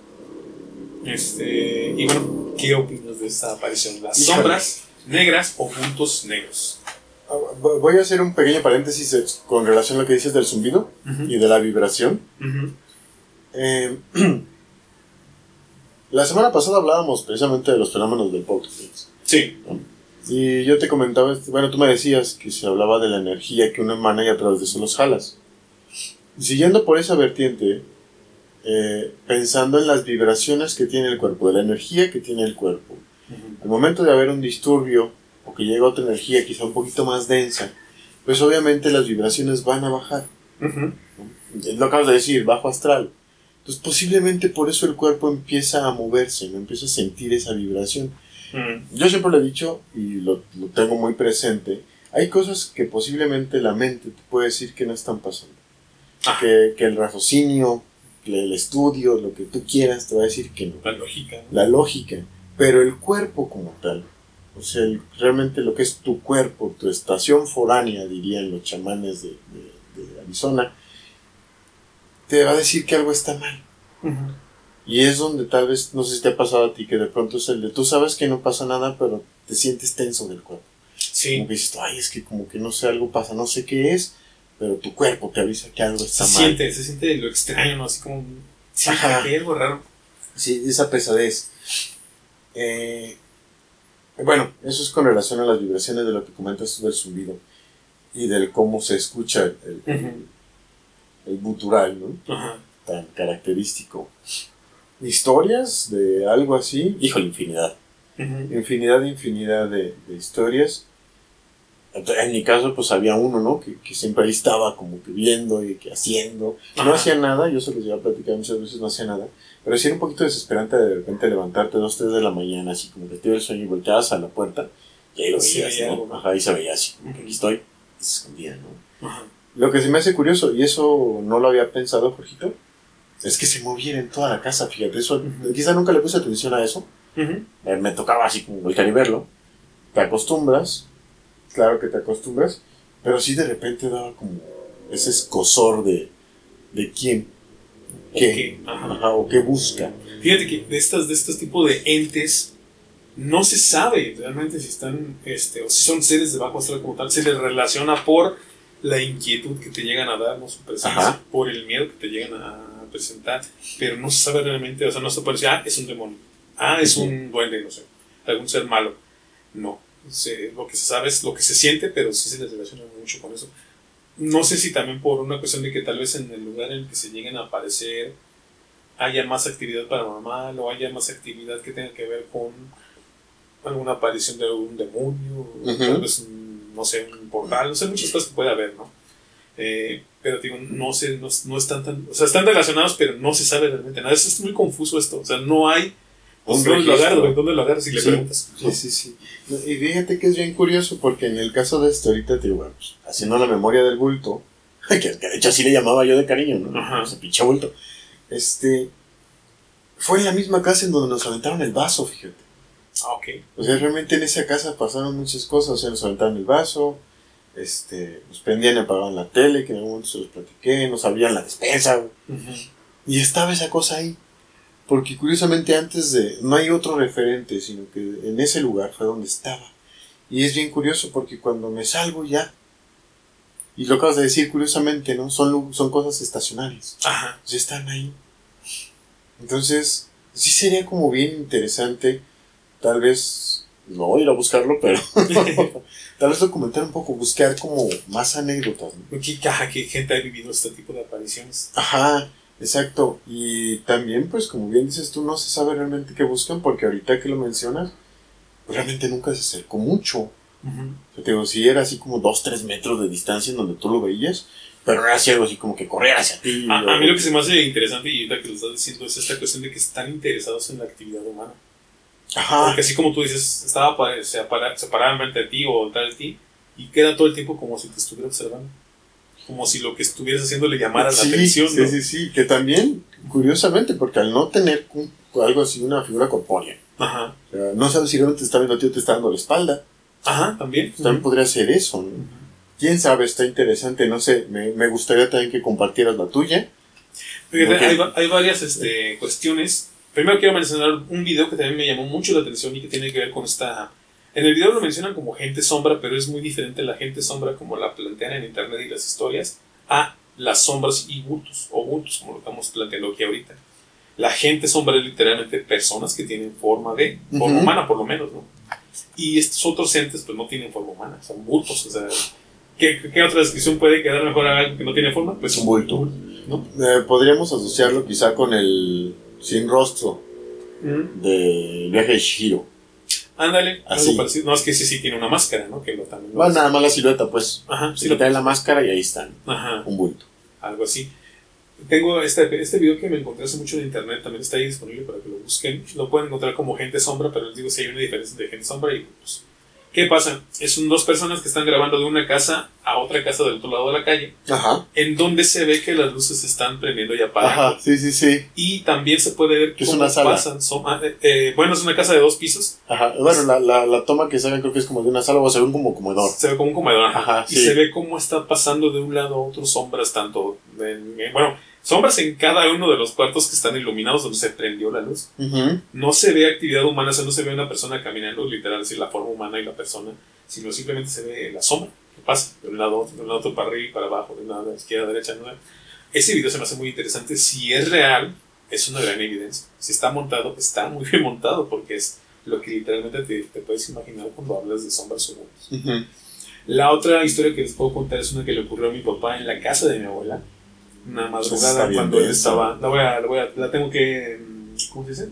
Este, y bueno, ¿qué opinas de esta aparición? Las sombras negras o puntos negros. Vo- Voy a hacer un pequeño paréntesis eh, con relación a lo que dices del zumbido y de la vibración. Ujú. Eh, la semana pasada hablábamos precisamente de los fenómenos del poltergeist. Sí, Y yo te comentaba, este- bueno, tú me decías que se hablaba de la energía que uno emana y a través de eso los jalas. Siguiendo por esa vertiente, eh, pensando en las vibraciones que tiene el cuerpo, de la energía que tiene el cuerpo, al momento de haber un disturbio o que llega otra energía quizá un poquito más densa, pues obviamente las vibraciones van a bajar. Ujú. Lo acabas de decir, bajo astral. Entonces posiblemente por eso el cuerpo empieza a moverse, no empieza a sentir esa vibración. Mm, Yo siempre lo he dicho y lo, lo tengo muy presente. Hay cosas que posiblemente la mente te puede decir que no están pasando. Ah. Que, que el raciocinio, que el estudio, lo que tú quieras, te va a decir que no. La lógica. ¿no? La lógica. Pero el cuerpo como tal, o sea, el- realmente lo que es tu cuerpo, tu estación foránea, dirían los chamanes de, de- de Arizona, te va a decir que algo está mal. Y es donde tal vez, no sé si te ha pasado a ti, que de pronto es el de, tú sabes que no pasa nada, pero te sientes tenso del cuerpo. Sí, Como que dices, ay, es que como que no sé, algo pasa, no sé qué es, pero tu cuerpo te avisa que algo se está mal. siente, se siente lo extraño, ¿no? Así como. Sí, que algo raro. Sí, esa pesadez. Eh, bueno, eso es con relación a las vibraciones de lo que comentas del zumbido y del cómo se escucha el, el, gutural, ¿no? Tan característico. Historias de algo así, híjole, infinidad. Infinidad, infinidad de, de historias. En mi caso, pues había uno, ¿no? Que, que siempre ahí estaba como que viendo y que haciendo. No Ajá. hacía nada, yo se los llevaba a platicar muchas veces, no hacía nada. Pero sí era un poquito desesperante de repente levantarte dos, tres de la mañana, así como que te dio el sueño y volteabas a la puerta y ahí lo Sí, veías, veía ¿no? algo. Ajá, ahí se veía así, como que aquí estoy, y se escondía, ¿no? Ajá. Lo que se me hace curioso, y eso no lo había pensado, Jorgito, es que se moviera en toda la casa, fíjate, eso, quizá nunca le puse atención a eso, Ujú. eh, me tocaba así como voltear y verlo. Te acostumbras, claro que te acostumbras, pero sí de repente daba como ese escosor de, de quién, qué, Ok, ajá. ajá, o qué busca. Fíjate que de estas, de estos tipos de entes no se sabe realmente si están, este, o si son seres de bajo astral como tal, se les relaciona por la inquietud que te llegan a dar, ¿no? su presencia, Ajá. por el miedo que te llegan a presentar, pero no se sabe realmente, o sea, no se puede decir, ah, es un demonio. ah, es un duende, no sé, algún ser malo. No, se- lo que se sabe es lo que se siente, pero sí se les relaciona mucho con eso. No sé si también por una cuestión de que tal vez en el lugar en el que se lleguen a aparecer haya más actividad paranormal o haya más actividad que tenga que ver con alguna aparición de algún demonio, Ujú. tal vez, un, no sé, un portal, no sé, muchas cosas que puede haber, ¿no? Eh, pero digo, no sé, no, no están tan, o sea, están relacionados, pero no se sabe realmente nada. Es, es muy confuso esto, o sea, no hay, Un ¿dónde lo? ¿Dónde lo agarras? Si le Sí, preguntas. Sí, sí, sí. Y fíjate que es bien curioso porque en el caso de este ahorita te digo, bueno, pues, haciendo la memoria del bulto, que, que de hecho así le llamaba yo de cariño, ¿no? Ajá. Ese pinche bulto. Este, fue en la misma casa en donde nos aventaron el vaso, fíjate. Ah, ok. O sea, realmente en esa casa pasaron muchas cosas, o sea, nos aventaron el vaso, este, nos prendían y apagaban la tele, que en algún momento se los platiqué, nos abrían la despensa. Y estaba esa cosa ahí. Porque curiosamente antes de... No hay otro referente, sino que en ese lugar fue donde estaba. Y es bien curioso porque cuando me salgo ya... Y lo acabas de decir curiosamente, ¿no? Son, son cosas estacionarias. Ajá. Ya están ahí. Entonces, sí sería como bien interesante, tal vez... No ir a buscarlo, pero... tal vez documentar un poco, buscar como más anécdotas, ¿no? ¿Qué, qué gente ha vivido este tipo de apariciones? Ajá, exacto. Y también, pues, como bien dices tú, no se sabe realmente qué buscan, porque ahorita que lo mencionas, pues, realmente nunca se acercó mucho. O sea, te digo, sí era así como 2, 3 metros de distancia en donde tú lo veías, pero no era así algo así como que correr hacia ti. A, o- a mí lo que se me hace interesante y ahorita que lo estás diciendo es esta cuestión de que están interesados en la actividad humana. Ajá, Porque así como tú dices, estaba se, apara- se paraban frente a ti o detrás de ti y queda todo el tiempo como si te estuviera observando. Como si lo que estuvieras haciendo le llamara sí, la atención. sí, ¿no? sí, sí, que también, curiosamente, porque al no tener un- algo así, una figura corpórea, Ajá. o sea, no sabes si realmente te está viendo a ti o te está dando la espalda, Ajá, también. pues, también podría ser eso, ¿no? quién sabe, está interesante, no sé, me, me gustaría también que compartieras la tuya. Hay, hay varias este, cuestiones. Primero quiero mencionar un video que también me llamó mucho la atención y que tiene que ver con esta... En el video lo mencionan como gente sombra, pero es muy diferente la gente sombra como la plantean en internet y las historias a las sombras y bultos, o bultos como lo estamos planteando aquí ahorita. La gente sombra es literalmente personas que tienen forma de, forma humana por lo menos, ¿no? Y estos otros entes pues no tienen forma humana, son bultos, o sea... ¿Qué, qué otra descripción puede quedar mejor a algo que no tiene forma? Pues Un bulto. ¿no? Eh, podríamos asociarlo quizá con el sin rostro Mm. del viaje de Shihiro. Ándale, Así. algo parecido. No, es que sí, sí tiene una máscara, ¿no? Que lo también. lo hace. nada más la silueta, pues. Ajá, sí, Se le trae la máscara y ahí están, Ajá, un bulto. algo así. Tengo este, este video que me encontré hace mucho en internet, también está ahí disponible para que lo busquen. Lo pueden encontrar como gente sombra, pero les digo si hay una diferencia entre gente sombra y bultos. ¿Qué pasa? Es un- dos personas que están grabando de una casa a otra casa del otro lado de la calle, Ajá. en donde se ve que las luces se están prendiendo y apagando. Ajá, sí, sí, sí. Y también se puede ver Que es cómo una pasan. son- ah, eh, eh, bueno, es una casa de dos pisos. Ajá. Bueno, la, la, la toma que sacan creo que es como de una sala o se ve como comedor. Se ve como un comedor. ajá. Y se ve cómo está pasando de un lado a otro sombras, tanto. en- en- bueno, sombras en cada uno de los cuartos que están iluminados donde se prendió la luz. Ujú. No se ve actividad humana, o sea, no se ve una persona caminando, literal, así la forma humana y la persona, sino simplemente se ve la sombra que pasa de un lado a otro, de un lado a otro para arriba y para abajo, de una lado a la izquierda, a la derecha. ¿no? Ese video se me hace muy interesante. Si es real, es una gran evidencia. Si está montado, está muy bien montado porque es lo que literalmente te, te puedes imaginar cuando hablas de sombras o bultos. Ujú. La otra historia que les puedo contar es una que le ocurrió a mi papá en la casa de mi abuela. Una madrugada cuando él estaba. La, voy a, la, voy a- la tengo que. mm, ¿Cómo se dice?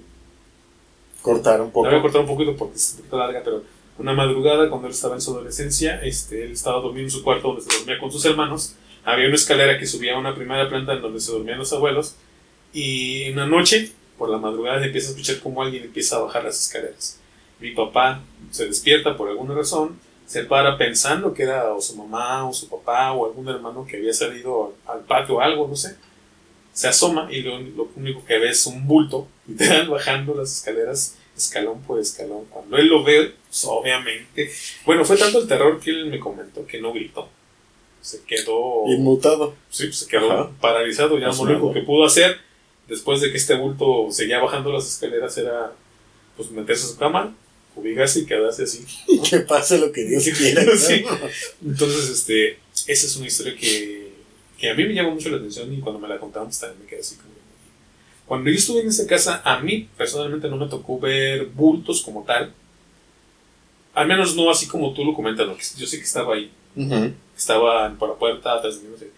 Cortar un La poco. voy a cortar un poquito porque es un poquito larga, pero una madrugada cuando él estaba en su adolescencia, este, él estaba durmiendo en su cuarto donde se dormía con sus hermanos. Había una escalera que subía a una primera planta en donde se dormían los abuelos. Y una noche, por la madrugada, empieza a escuchar cómo alguien empieza a bajar las escaleras. Mi papá se despierta por alguna razón, se para pensando que era o su mamá o su papá o algún hermano que había salido al, al patio o algo, no sé. Se asoma y lo, lo único que ve es un bulto, literal, bajando las escaleras escalón por escalón. Cuando él lo ve, pues, obviamente. Bueno, fue tanto el terror que él me comentó que no gritó. Se quedó. Inmutado. Sí, pues se quedó Ajá. paralizado. Ya lo único que pudo hacer después de que este bulto seguía bajando las escaleras era pues meterse a su cama, ubicarse y quedarse así. Y que pase lo que Dios quiera. ¿no? Sí. Entonces, este, esa es una historia que, que a mí me llama mucho la atención y cuando me la contaron pues, también me quedé así como... Cuando yo estuve en esa casa, a mí personalmente no me tocó ver bultos como tal. Al menos no así como tú lo comentas, yo sé que estaba ahí. Ujú. Estaba por la puerta, atrás de mí, no sé.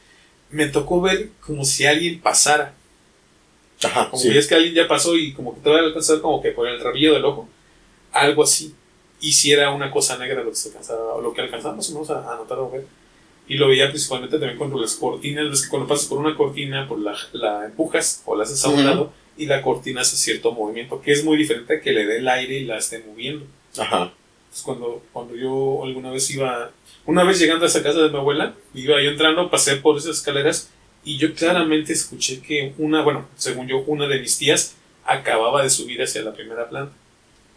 Me tocó ver como si alguien pasara. Ajá, Como sí. que es que alguien ya pasó y como que te va a alcanzar como que por el rabillo del ojo. Algo así. Y si era una cosa negra lo que se alcanzaba, o lo que alcanzaba más o menos a, a notar o ver. Y lo veía principalmente también cuando las cortinas, ves que cuando pasas por una cortina, pues la, la empujas o la haces a un Ujú. lado y la cortina hace cierto movimiento, que es muy diferente a que le dé el aire y la esté moviendo. Ajá. Entonces cuando, cuando yo alguna vez iba, una vez llegando a esa casa de mi abuela, iba yo entrando, pasé por esas escaleras y yo claramente escuché que una, bueno, según yo, una de mis tías acababa de subir hacia la primera planta.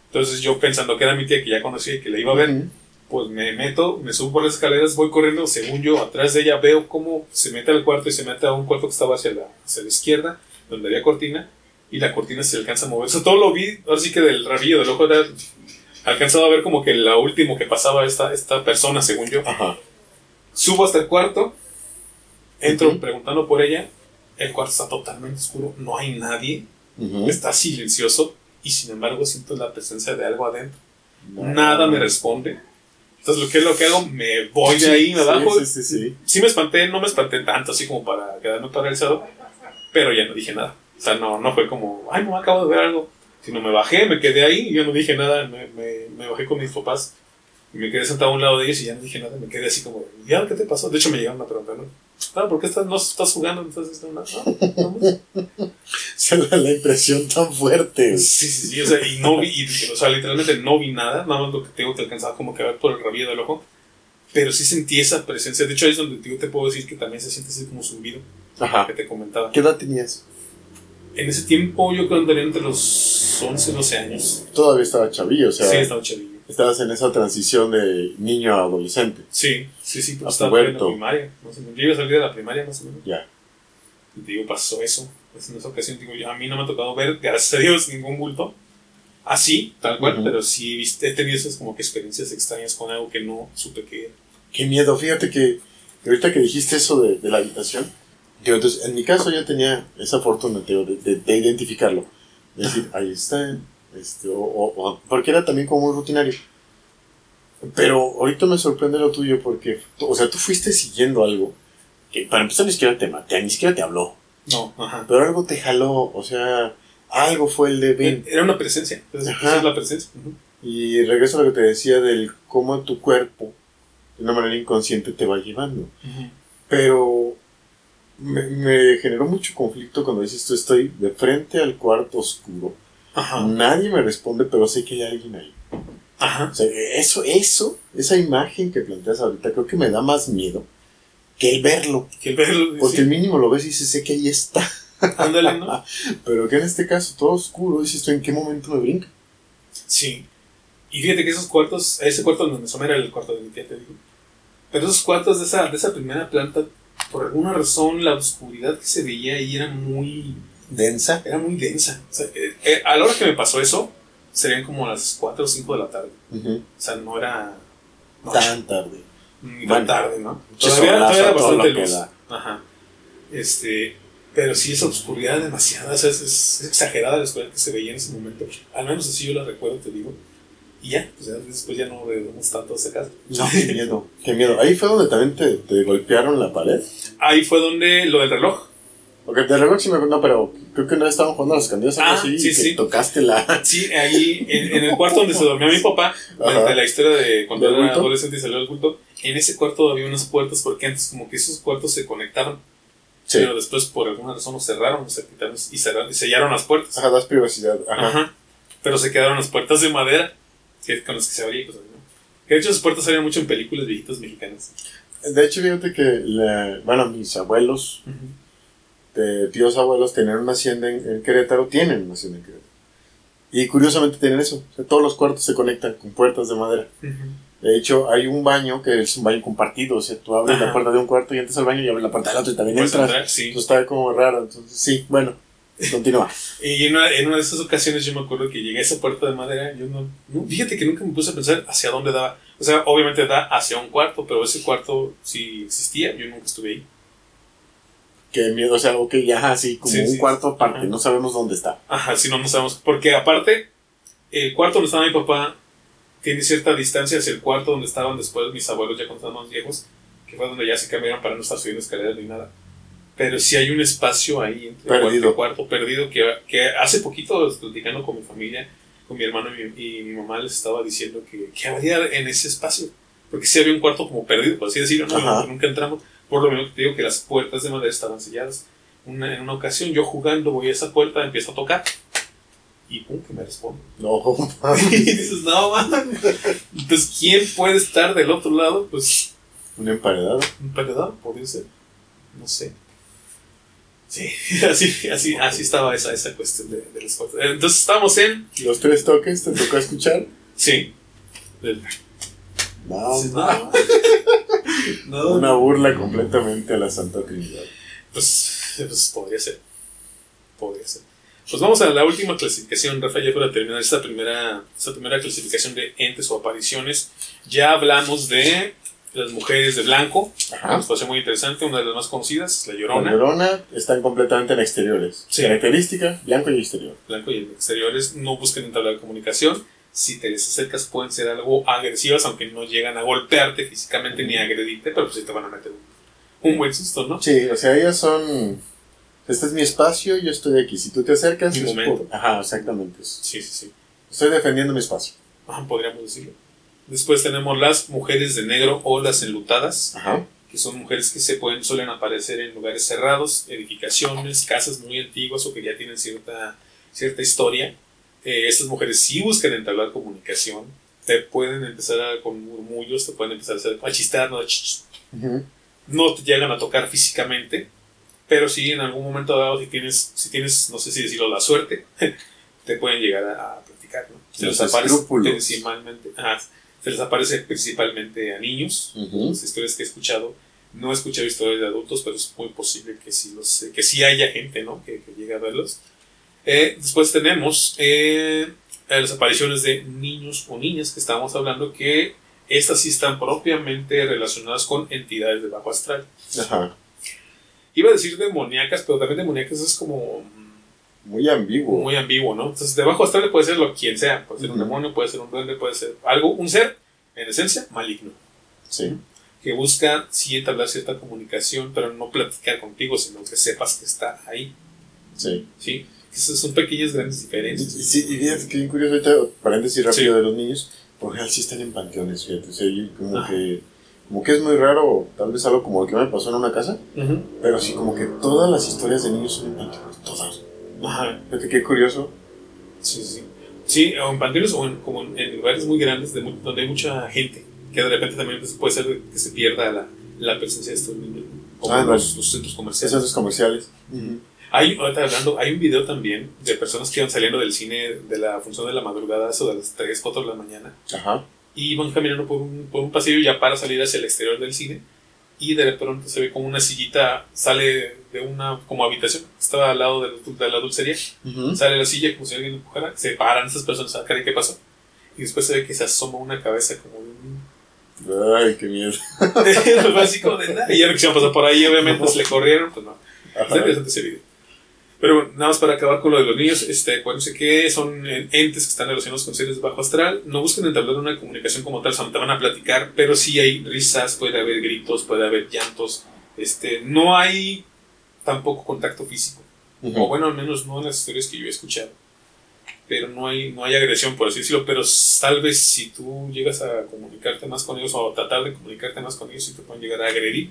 Entonces yo pensando que era mi tía que ya conocía y que la iba a ver, Ujú. Pues me meto, me subo por las escaleras, voy corriendo, según yo, atrás de ella veo cómo se mete al cuarto y se mete a un cuarto que estaba hacia la, hacia la izquierda, donde había cortina, y la cortina se alcanza a mover. O sea, todo lo vi, ahora sí que del rabillo del ojo era alcanzado a ver como que la último que pasaba esta, esta persona, según yo. Ajá. Subo hasta el cuarto, entro Ujú. preguntando por ella, el cuarto está totalmente oscuro, no hay nadie, Ujú. está silencioso, y sin embargo siento la presencia de algo adentro. Nada me responde. Entonces, lo que es lo que hago, me voy de ahí, me Sí, bajo. Sí, sí, sí. Sí me espanté, no me espanté tanto así como para quedarme paralizado, pero ya no dije nada. O sea, no, no fue como, ay, no, acabo de ver algo. Sino me bajé, me quedé ahí y yo no dije nada. Me, me, me bajé con mis papás y me quedé sentado a un lado de ellos y ya no dije nada. Me quedé así como, ¿ya qué te pasó? De hecho, me llegaron a preguntar, ¿no? Ah, ¿por qué estás, no estás jugando? Entonces, no, no, no, no. Se da la impresión tan fuerte. Sí, sí, sí, o sea, y no vi, y, o sea, literalmente no vi nada, nada más lo que tengo que alcanzar como que ver por el rabillo del ojo, pero sí sentí esa presencia, de hecho ahí es donde digo, te puedo decir que también se siente así como zumbido, Ajá. que te comentaba. ¿Qué edad tenías? En ese tiempo yo creo que andaría entre los 11, 12 años, Todavía estaba chavillo, o sea, sí, estaba chavillo. Estabas en esa transición de niño a adolescente. Sí, sí, sí, Hasta estaba en la primaria, más o menos. Yo iba a salir de la primaria más o menos. Ya. Y te digo, pasó eso. Pues en esa ocasión, digo, yo, a mí no me ha tocado ver, gracias a Dios, ningún bulto. Así, tal cual, Ujú. pero sí viste- he tenido esas como que experiencias extrañas con algo que no supe qué era. Qué miedo, fíjate que que ahorita que dijiste eso de, de la habitación, digo, entonces en mi caso yo tenía esa fortuna de, de- de identificarlo. Es decir, ahí está, este, o, o- porque era también como muy rutinario. Pero ahorita me sorprende lo tuyo porque, o sea, tú fuiste siguiendo algo que para empezar ni siquiera te maté, ni siquiera te habló, No, ajá. pero algo te jaló, o sea, algo fue el de. Era una presencia. Entonces, es la presencia. Y regreso a lo que te decía del cómo tu cuerpo, de una manera inconsciente, te va llevando. Pero me, me generó mucho conflicto cuando dices tú estoy de frente al cuarto oscuro. Ajá. Nadie me responde, pero sé que hay alguien ahí. Ajá. O sea, eso, eso, esa imagen que planteas ahorita, creo que me da más miedo que el verlo. Que el verlo. Porque sí, el mínimo lo ves y dices, sé que ahí está. Ándale, ¿no? Pero que en este caso todo oscuro, dices tú, ¿en qué momento me brinca? Sí. Y fíjate que esos cuartos, ese cuarto donde me asomé era el cuarto de mi tía, te digo. Pero esos cuartos de esa, de esa primera planta, por alguna razón, la oscuridad que se veía ahí era muy, Densa. era muy densa. O sea, eh, eh, a la hora que me pasó eso, serían como las 4 o 5 de la tarde. O sea, no era noche, Tan tarde. ni tan bueno, tarde, ¿no? Todavía, todavía era bastante luz. Ajá. Este, pero sí, esa oscuridad demasiada, o sea, es, exagerada la oscuridad que se veía en ese momento. Al menos así yo la recuerdo, te digo. Y ya, pues ya después ya no vemos tanto esa casa. No, qué miedo, qué miedo. Ahí fue donde también te, te golpearon la pared. Ahí fue donde lo del reloj. Porque de reloj sí me no, pero creo que no estaban jugando a las candillas algo Ah, así sí, y que sí. tocaste la. Sí, ahí en, en el cuarto donde se dormía mi papá, de la historia de cuando ¿Del era adolescente y salió del culto, en ese cuarto había unas puertas porque antes como que esos cuartos se conectaban, Sí. pero después por alguna razón los cerraron, o se quitaron y cerraron y sellaron las puertas. Ajá, das privacidad. Ajá. Ajá. Pero se quedaron las puertas de madera que, con las que se abría y cosas, ¿no? Que de hecho esas puertas salían mucho en películas viejitas mexicanas. De hecho, fíjate que, la- bueno, mis abuelos, de tíos abuelos, tenían una hacienda en, en Querétaro, tienen una hacienda en Querétaro. Y curiosamente tienen eso. O sea, todos los cuartos se conectan con puertas de madera. De hecho, hay un baño que es un baño compartido. O sea, tú abres la Ajá. puerta de un cuarto y entras al baño y abres la puerta del otro y también entras. entrar, sí. Eso está como raro. Entonces, sí, bueno, continúa. Y en una, en una de esas ocasiones yo me acuerdo que llegué a esa puerta de madera, yo no, no- fíjate que nunca me puse a pensar hacia dónde daba. O sea, obviamente da hacia un cuarto, pero ese cuarto sí existía, yo nunca estuve ahí. Qué miedo, o sea, algo que ya así, como Sí, un sí. cuarto aparte, Ajá. no sabemos dónde está. Ajá, si no, no sabemos. Porque aparte, el cuarto donde estaba mi papá tiene cierta distancia hacia el cuarto donde estaban después mis abuelos ya cuando estaban más viejos, que fue donde ya se cambiaron para no estar subiendo escaleras ni nada. Pero sí hay un espacio ahí entre Perdido. cuarto y cuarto perdido que, que hace poquito, platicando con mi familia, con mi hermano y mi, y mi mamá, les estaba diciendo que, que habría en ese espacio. Porque sí había un cuarto como perdido, por así decirlo, ¿no? Nunca entramos. Por lo menos te digo que las puertas de madera estaban selladas. Una, en una ocasión yo jugando voy a esa puerta, empiezo a tocar y pum, que me responde. No, y dices, no, man. Entonces, ¿quién puede estar del otro lado? Pues un emparedado. un perdedor, podría ser. No sé. Sí, así, así, así estaba esa, esa cuestión de, de las puertas. Entonces estábamos en. Los tres toques, ¿te tocó escuchar? Sí. Del- No, no. no. Una burla completamente a la Santa Trinidad. Pues, pues podría ser. Podría ser. Pues vamos a la última clasificación, Rafa, ya para terminar esta primera, esta primera clasificación de entes o apariciones. Ya hablamos de las mujeres de blanco, Ajá. nos pareció muy interesante, una de las más conocidas, la La llorona, Llorona están completamente en exteriores. Sí. Característica, blanco y exterior. blanco y exteriores, no busquen entablar comunicación. Si te les acercas pueden ser algo agresivas, aunque no llegan a golpearte físicamente ni a agredirte, pero pues sí te van a meter un, un buen susto, ¿no? Sí, o sea, ellas son... Este es mi espacio, yo estoy aquí. Si tú te acercas... Mi es momento. por- Ajá, exactamente. Sí, sí, sí. Estoy defendiendo mi espacio. Ajá, podríamos decirlo. Después tenemos las mujeres de negro o las enlutadas, Ajá. que son mujeres que se pueden, suelen aparecer en lugares cerrados, edificaciones, casas muy antiguas o que ya tienen cierta, cierta historia. Eh, estas mujeres sí buscan entablar comunicación, te pueden empezar a, con murmullos, te pueden empezar a, hacer, a chistar, ¿no? Ch, ch. Ujú. no te llegan a tocar físicamente, pero sí en algún momento dado, si tienes, si tienes no sé si decirlo, la suerte, te pueden llegar a, a platicar, ¿no? Se Los les aparece principalmente, ajá, se les aparece principalmente a niños, las historias que he escuchado, no he escuchado historias de adultos, pero es muy posible que sí, los, que sí haya gente, ¿no? Que, que llegue a verlos. Eh, después tenemos eh, las apariciones de niños o niñas que estábamos hablando, que estas sí están propiamente relacionadas con entidades de bajo astral. Ajá. Iba a decir demoníacas, pero también demoníacas es como mm, Muy ambiguo. muy ambiguo, ¿no? Entonces, de bajo astral puede ser lo quien sea, puede ser un demonio, puede ser un duende, puede ser algo, un ser, en esencia, maligno, Sí. que busca sí entablar cierta comunicación, pero no platicar contigo, sino que sepas que está ahí, Sí. ¿sí? Son pequeñas grandes diferencias. sí, y fíjate que bien curioso ahorita, paréntesis rápido Sí. de los niños, por general sí están en panteones, fíjate, o sea, como Ajá. que, como que es muy raro, tal vez algo como el que me pasó en una casa, pero sí como que todas las historias de niños son en panteones, todas. Ajá, Fíjate qué curioso. sí, sí. Sí, o en panteones o en, como en, en lugares muy grandes de donde hay mucha gente, que de repente también pues, puede ser que se pierda la, la presencia de estos niños, como Ah, los, los centros comerciales. Esos comerciales. Hay, ahorita hablando, hay un video también de personas que iban saliendo del cine de la función de la madrugada, eso de las 3, 4 de la mañana, Ajá. y van caminando por un, por un pasillo ya para salir hacia el exterior del cine, y de pronto se ve como una sillita sale de una como habitación, estaba al lado de, la- de la dulcería, Ujú. sale la silla como si alguien empujara, se paran esas personas a ver qué pasó, y después se ve que se asoma una cabeza como de un... Ay, qué miedo. Así como de nada, y ya no quisieron pasar por ahí, obviamente se le corrieron, pues no. Está interesante ese video. Pero bueno, nada más para acabar con lo de los niños, este, acuérdense que son entes que están relacionados con seres bajo astral. No busquen entablar una comunicación como tal, solamente van a platicar, pero sí hay risas, puede haber gritos, puede haber llantos. Este, no hay tampoco contacto físico. Ujú. O bueno, al menos no en las historias que yo he escuchado. Pero no hay, no hay agresión, por así decirlo. Pero tal vez si tú llegas a comunicarte más con ellos o a tratar de comunicarte más con ellos, sí te pueden llegar a agredir.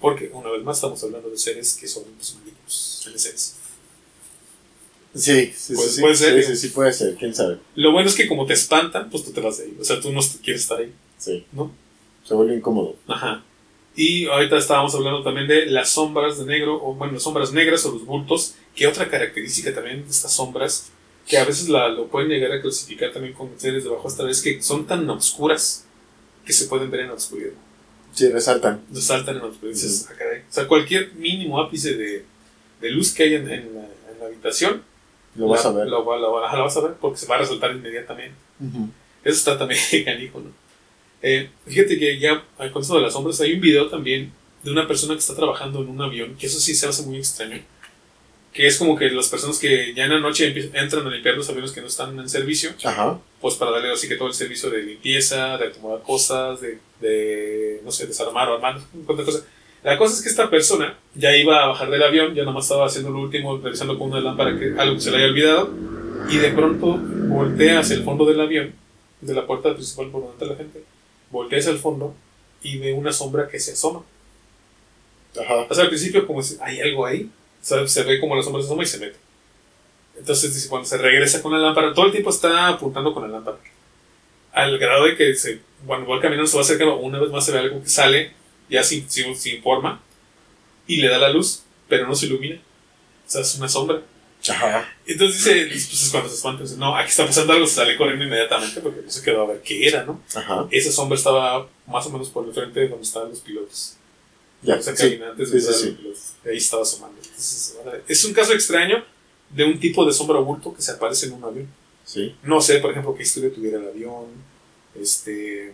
Porque, una vez más, estamos hablando de seres que son pues, malignos, en esencia. Sí, sí, Puede- sí, sí, puede ser, sí, sí, sí, puede ser, quién sabe. Lo bueno es que como te espantan, pues tú te vas de ahí. O sea, tú no quieres estar ahí. Sí. ¿No? Se vuelve incómodo. Ajá. Y ahorita estábamos hablando también de las sombras de negro, o bueno, las sombras negras o los bultos, que otra característica también de estas sombras, que a veces la, lo pueden llegar a clasificar también con seres de bajo astral, es que son tan oscuras que se pueden ver en la oscuridad. Sí, resaltan. Saltan en la oscuridad. "Ah, caray". O sea, cualquier mínimo ápice de, de luz que haya en, en la, en la habitación, Lo vas la, a ver. Lo, lo la vas a ver porque se va a resaltar inmediatamente. Ujú. Eso está también canijo, ¿no? Eh, fíjate que ya con esto de las sombras hay un video también de una persona que está trabajando en un avión, que eso sí se hace muy extraño, que es como que las personas que ya en la noche entran a limpiar los aviones que no están en servicio, Ajá. pues para darle así que todo el servicio de limpieza, de acomodar cosas, de, de no sé, desarmar o armar, de cosas. La cosa es que esta persona ya iba a bajar del avión, ya nomás estaba haciendo lo último, revisando con una lámpara que algo que se le haya olvidado, y de pronto voltea hacia el fondo del avión, de la puerta principal por donde está la gente, voltea hacia el fondo y ve una sombra que se asoma. Ajá. O sea, al principio como si hay algo ahí, o sea, se ve como la sombra se asoma y se mete. Entonces cuando se regresa con la lámpara, todo el tiempo está apuntando con la lámpara. Al grado de que se, cuando va caminando se va acercando, una vez más se ve algo que sale, ya sin, sin, sin forma, y le da la luz, pero no se ilumina. O sea, es una sombra. Ajá. Entonces dice, pues es cuando se espanta, dice, no, aquí está pasando algo, se sale corriendo inmediatamente porque no se quedó a ver qué era, ¿no? Ajá. Esa sombra estaba más o menos por el frente de donde estaban los pilotos. Ya. O sea, Sí. caminantes Sí, los. Ahí estaba asomando. Entonces, es un caso extraño de un tipo de sombra bulto que se aparece en un avión. Sí. No sé, por ejemplo, qué historia tuviera el avión. Este,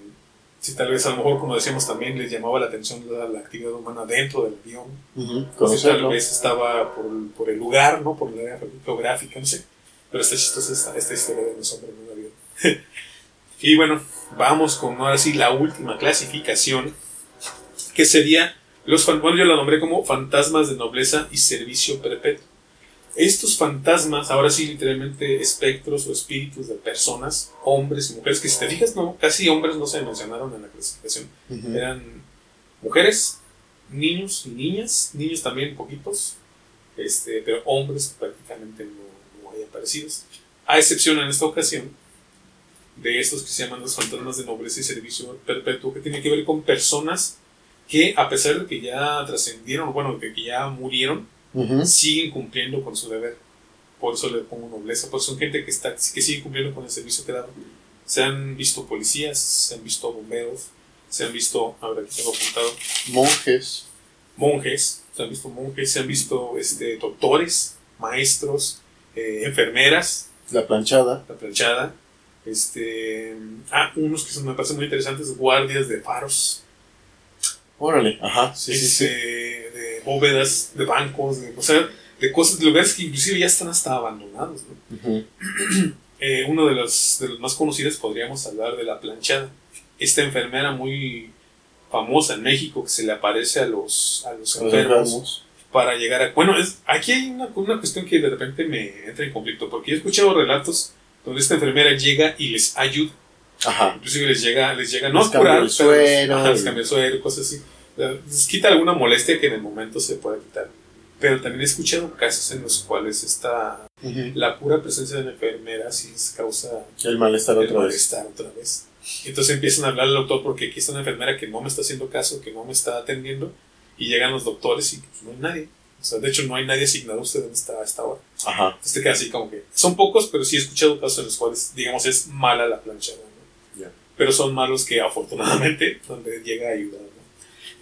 si tal vez a lo mejor, como decíamos también, les llamaba la atención la, la actividad humana dentro del avión. Si tal vez estaba por, por el lugar, ¿no? Por la área geográfica, no sé. Pero está chistosa esta, esta historia de los hombres en un avión. y bueno, vamos con ahora sí la última clasificación, que sería los bueno, yo la nombré como fantasmas de nobleza y servicio perpetuo. Estos fantasmas, ahora sí, literalmente espectros o espíritus de personas, hombres y mujeres, que si te fijas, no, casi hombres no se mencionaron en la clasificación. Eran mujeres, niños y niñas, niños también poquitos, este, pero hombres prácticamente no, no hay aparecidos, a excepción en esta ocasión de estos que se llaman los fantasmas de nobleza y servicio perpetuo, que tiene que ver con personas que a pesar de que ya trascendieron, bueno, de que ya murieron, Siguen cumpliendo con su deber. Por eso le pongo nobleza, pues son gente que, está, que sigue cumpliendo con el servicio que dan. Se han visto policías, se han visto bomberos, se han visto, ahora aquí tengo apuntado, Monjes. monjes, se han visto monjes, se han visto este, doctores, maestros, eh, enfermeras, La planchada. la planchada, este, ah, unos que son, me parecen muy interesantes, guardias de faros, Órale. Ajá. Sí, sí, este, sí. de bóvedas, de bancos, de, o sea, de cosas, de lugares que inclusive ya están hasta abandonados. ¿no? Ujú. Eh, uno de los, de los más conocidos podríamos hablar de la planchada. Esta enfermera muy famosa en México que se le aparece a los, a los enfermos para llegar a... Bueno, es, aquí hay una, una cuestión que de repente me entra en conflicto porque yo he escuchado relatos donde esta enfermera llega y les ayuda. Ajá. Inclusive les llega, les llega no Les a curar, pero suero ajá, les cambia suero, cosas así. Les quita alguna molestia que en el momento se pueda quitar. Pero también he escuchado casos en los cuales esta, Ujú. la pura presencia de la enfermera sí les causa El malestar el otra vez. malestar otra vez. Entonces empiezan a hablar al doctor porque aquí está una enfermera que no me está haciendo caso, que no me está atendiendo. Y llegan los doctores y pues, no hay nadie. O sea, de hecho no hay nadie asignado a usted en esta, a esta hora. Ajá. Entonces te queda así como que... Son pocos, pero sí he escuchado casos en los cuales, digamos, es mala la planchada. ¿no? Ya. Pero son malos que afortunadamente donde llega a ayudar.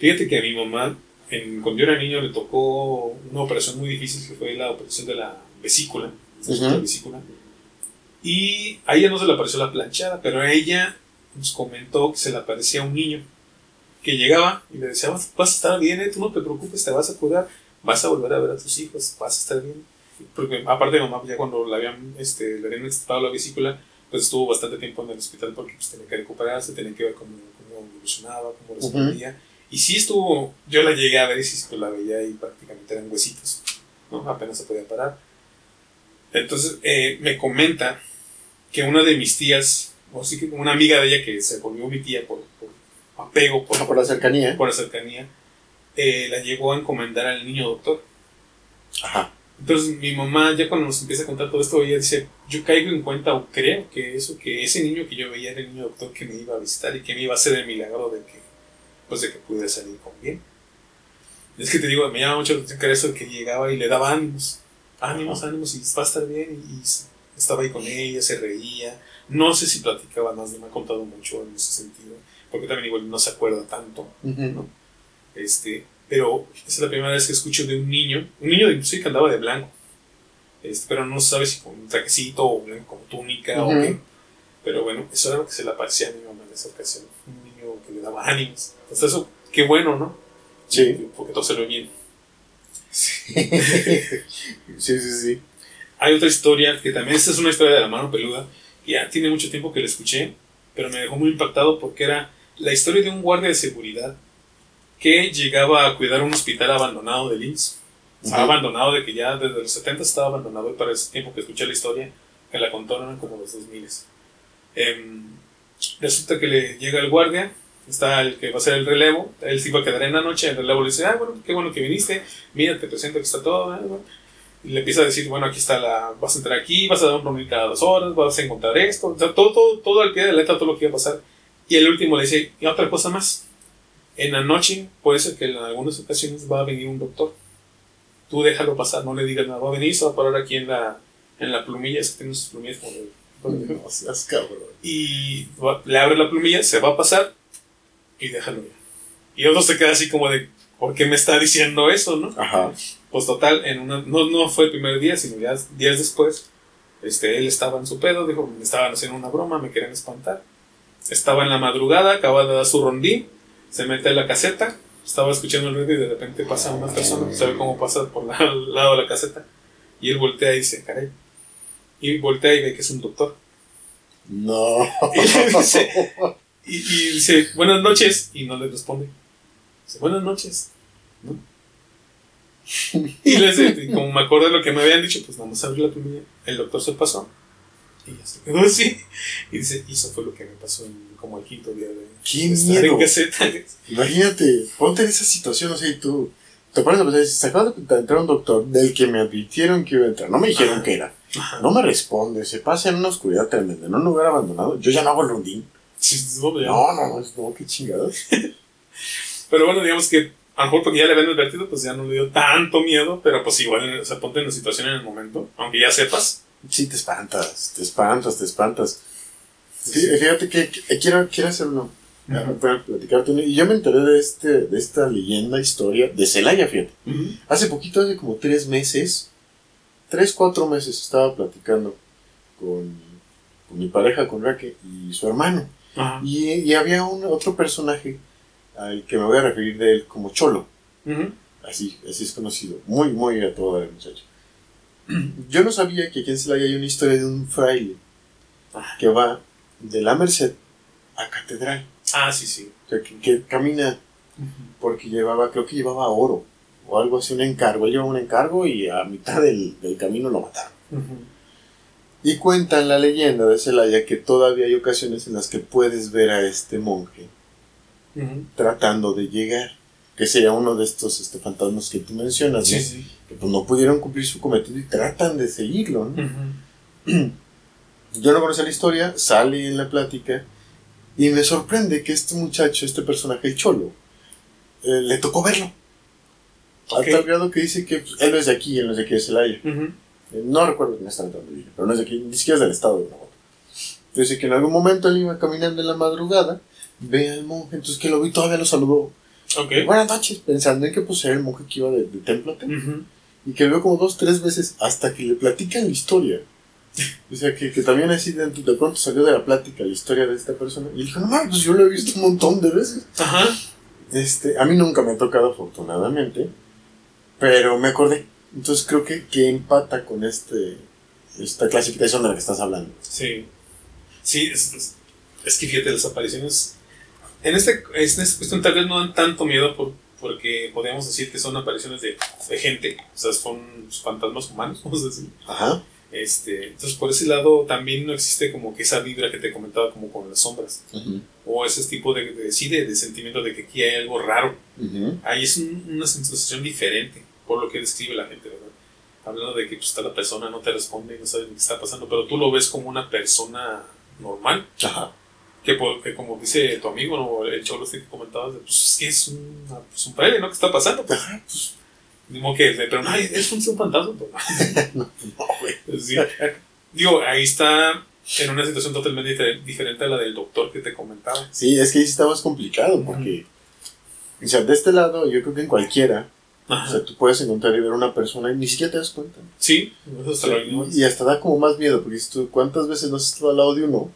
Fíjate que a mi mamá, en, cuando yo era niño, le tocó una operación muy difícil que fue la operación de la vesícula. de Ujú. la vesícula. Y a ella no se le apareció la planchada, pero a ella nos comentó que se le aparecía un niño que llegaba y le decía, vas vas a estar bien, eh, tú no te preocupes, te vas a curar, vas a volver a ver a tus hijos, vas a estar bien. Porque aparte de mamá, ya cuando la habían, este, le habían extirpado la vesícula, pues estuvo bastante tiempo en el hospital porque pues, tenía que recuperarse, tenía que ver cómo, cómo evolucionaba, cómo respondía. Y sí estuvo, yo la llegué a ver y sí pues, la veía y prácticamente eran huesitos, ¿no? Apenas se podía parar. Entonces eh, me comenta que una de mis tías, o sí que una amiga de ella que se volvió mi tía por, por apego, por, Ajá, por la cercanía. por la cercanía, eh, la llegó a encomendar al niño doctor. Ajá. Entonces mi mamá ya cuando nos empieza a contar todo esto, ella dice, yo caigo en cuenta o creo que eso, que ese niño que yo veía era el niño doctor que me iba a visitar y que me iba a hacer el milagro de que, pues de que pude salir con bien. Es que te digo, me llama mucho la atención que era eso que llegaba y le daba ánimos, ánimos, ánimos y va a estar bien y, y estaba ahí con ella, se reía. No sé si platicaba más, no me ha contado mucho en ese sentido, porque también igual no se acuerda tanto. Ujú. Este, pero es la primera vez que escucho de un niño, un niño de inclusive que andaba de blanco, este, pero no sabe si con un trajecito o blanco con túnica Ujú. o qué. Pero bueno, eso era lo que se le aparecía a mi mamá en esa ocasión, un niño que le daba ánimos. Entonces eso, qué bueno, ¿no? Sí. Porque todo se ve bien. Sí, sí, sí. sí. Hay otra historia que también esta es una historia de la mano peluda. que Ya tiene mucho tiempo que la escuché, pero me dejó muy impactado porque era la historia de un guardia de seguridad que llegaba a cuidar un hospital abandonado de Linz. Estaba Ujú. abandonado de que ya desde los 70 estaba abandonado y para ese tiempo que escuché la historia, que la contaron eran como los 2000. Em, resulta que le llega el guardia, está el que va a hacer el relevo, él se iba a quedar en la noche, el relevo le dice, ah, bueno, qué bueno que viniste, mira, te presento que está todo, ah, bueno. y le empieza a decir, bueno, aquí está la, vas a entrar aquí, vas a dar un reunión cada dos horas, vas a encontrar esto, o sea, todo, todo, todo al pie de la letra, todo lo que iba a pasar. Y el último le dice, y otra cosa más, en la noche puede ser que en algunas ocasiones va a venir un doctor. Tú déjalo pasar, no le digas nada, va a venir, se va a parar aquí en la, en la plumilla, esa tiene sus plumillas como de- No seas cabrón. y va- le abre la plumilla, se va a pasar y déjalo ir. Y otro se queda así como de, ¿por qué me está diciendo eso, no? Ajá. Pues total, en una, no, no fue el primer día, sino ya días después, este, él estaba en su pedo, dijo, me estaban haciendo una broma, me querían espantar. Estaba en la madrugada, acaba de dar su rondín, se mete en la caseta, estaba escuchando el ruido y de repente pasa una persona, sabe cómo pasa por la- al lado de la caseta, y él voltea y dice, caray. Y voltea y ve que es un doctor. No. Y le dice, y, y dice, buenas noches, y no le responde. Dice, buenas noches. ¿no? Y le dice, y como me acordé de lo que me habían dicho, pues vamos a abrir la plumilla. El doctor se pasó. Y ya se quedó así. Y dice, y eso fue lo que me pasó en como el quinto día de ¡Qué de miedo! Imagínate, ponte en esa situación, o sea, y tú te pones a pensar, se acaba de entrar un doctor del que me advirtieron que iba a entrar, no me dijeron que era, no me responde, se pasa en una oscuridad tremenda, en un lugar abandonado, yo ya no hago el rondín. No. No, no, no, qué chingados. Pero bueno, digamos que a lo mejor porque ya le habían advertido, pues ya no le dio tanto miedo, pero pues igual, o sea, ponte en la situación en el momento, aunque ya sepas. Sí, te espantas, te espantas, te espantas. Sí, fíjate que, que- quiero, quiero hacer uno, para platicarte y yo me enteré de, este, de esta leyenda, historia de Celaya, fíjate. Hace poquito, hace como tres meses, tres, cuatro meses, estaba platicando con, con mi pareja, con Raque y su hermano. Y, y había un otro personaje al que me voy a referir de él como Cholo. Ujú. Así, así es conocido. Muy, muy a todo el muchacho. Yo no sabía que aquí en Celaya hay una historia de un fraile Ah. que va de la Merced a Catedral. Ah, sí, sí. O sea, que, que camina porque llevaba, creo que llevaba oro o algo así, un encargo. Él llevaba un encargo y a mitad del, del camino lo mataron. Ujú. Y cuentan la leyenda de Celaya que todavía hay ocasiones en las que puedes ver a este monje tratando de llegar. Que sería uno de estos este, fantasmas que tú mencionas, ¿no? Sí. Que pues no pudieron cumplir su cometido y tratan de seguirlo. Yo no conocía la historia, sale en la plática y me sorprende que este muchacho, este personaje, el cholo, eh, le tocó verlo. Ok. A tal grado que dice que pues, él no es de aquí, él no es de aquí de Celaya. No recuerdo honestamente dónde vive, pero no es de aquí, ni siquiera es del estado de Guanajuato. Dice que en algún momento él iba caminando en la madrugada, ve al monje, entonces que lo vi todavía lo saludó. Ok. Buenas noches, pensando en que pues era el monje que iba de, de templo templo. Ujú. Y que veo como dos, tres veces hasta que le platican la historia. O sea, que, que también así de, de pronto salió de la plática la historia de esta persona. Y dijo, no pues yo lo he visto un montón de veces. Ajá. Este, a mí nunca me ha tocado afortunadamente, pero me acordé. Entonces creo que, que empata con este esta clasificación de la que estás hablando. Sí. Sí, es, es- es que fíjate, las apariciones. En, este, en esta cuestión tal vez no dan tanto miedo por, porque podríamos decir que son apariciones de, de gente. O sea, son fantasmas humanos, vamos a decir. Ajá. Este, entonces, por ese lado también no existe como que esa vibra que te comentaba, como con las sombras. O ese tipo de, de, sí, de, de sentimiento de que aquí hay algo raro. Ahí es un- una sensación diferente, por lo que describe la gente, ¿verdad? Hablando de que pues, está la persona, no te responde, no sabe ni qué está pasando, pero tú lo ves como una persona normal, Ajá. que, que como dice tu amigo, ¿no? el cholo este que comentabas, pues es que es un, pues, un fraile, ¿no? ¿Qué está pasando? Pues, pues, digo que le preguntan, ay, ¿es un, fantasma? Pues, no, güey. sí. Digo, ahí está en una situación totalmente difer- diferente a la del doctor que te comentaba. Sí, es que ahí está más complicado porque, o sea, de este lado yo creo que en cualquiera, o Ajá. sea, tú puedes encontrar y ver una persona y ni siquiera te das cuenta. Sí, hasta lo y, hasta da como más miedo porque tú, ¿cuántas veces no has estado al lado de uno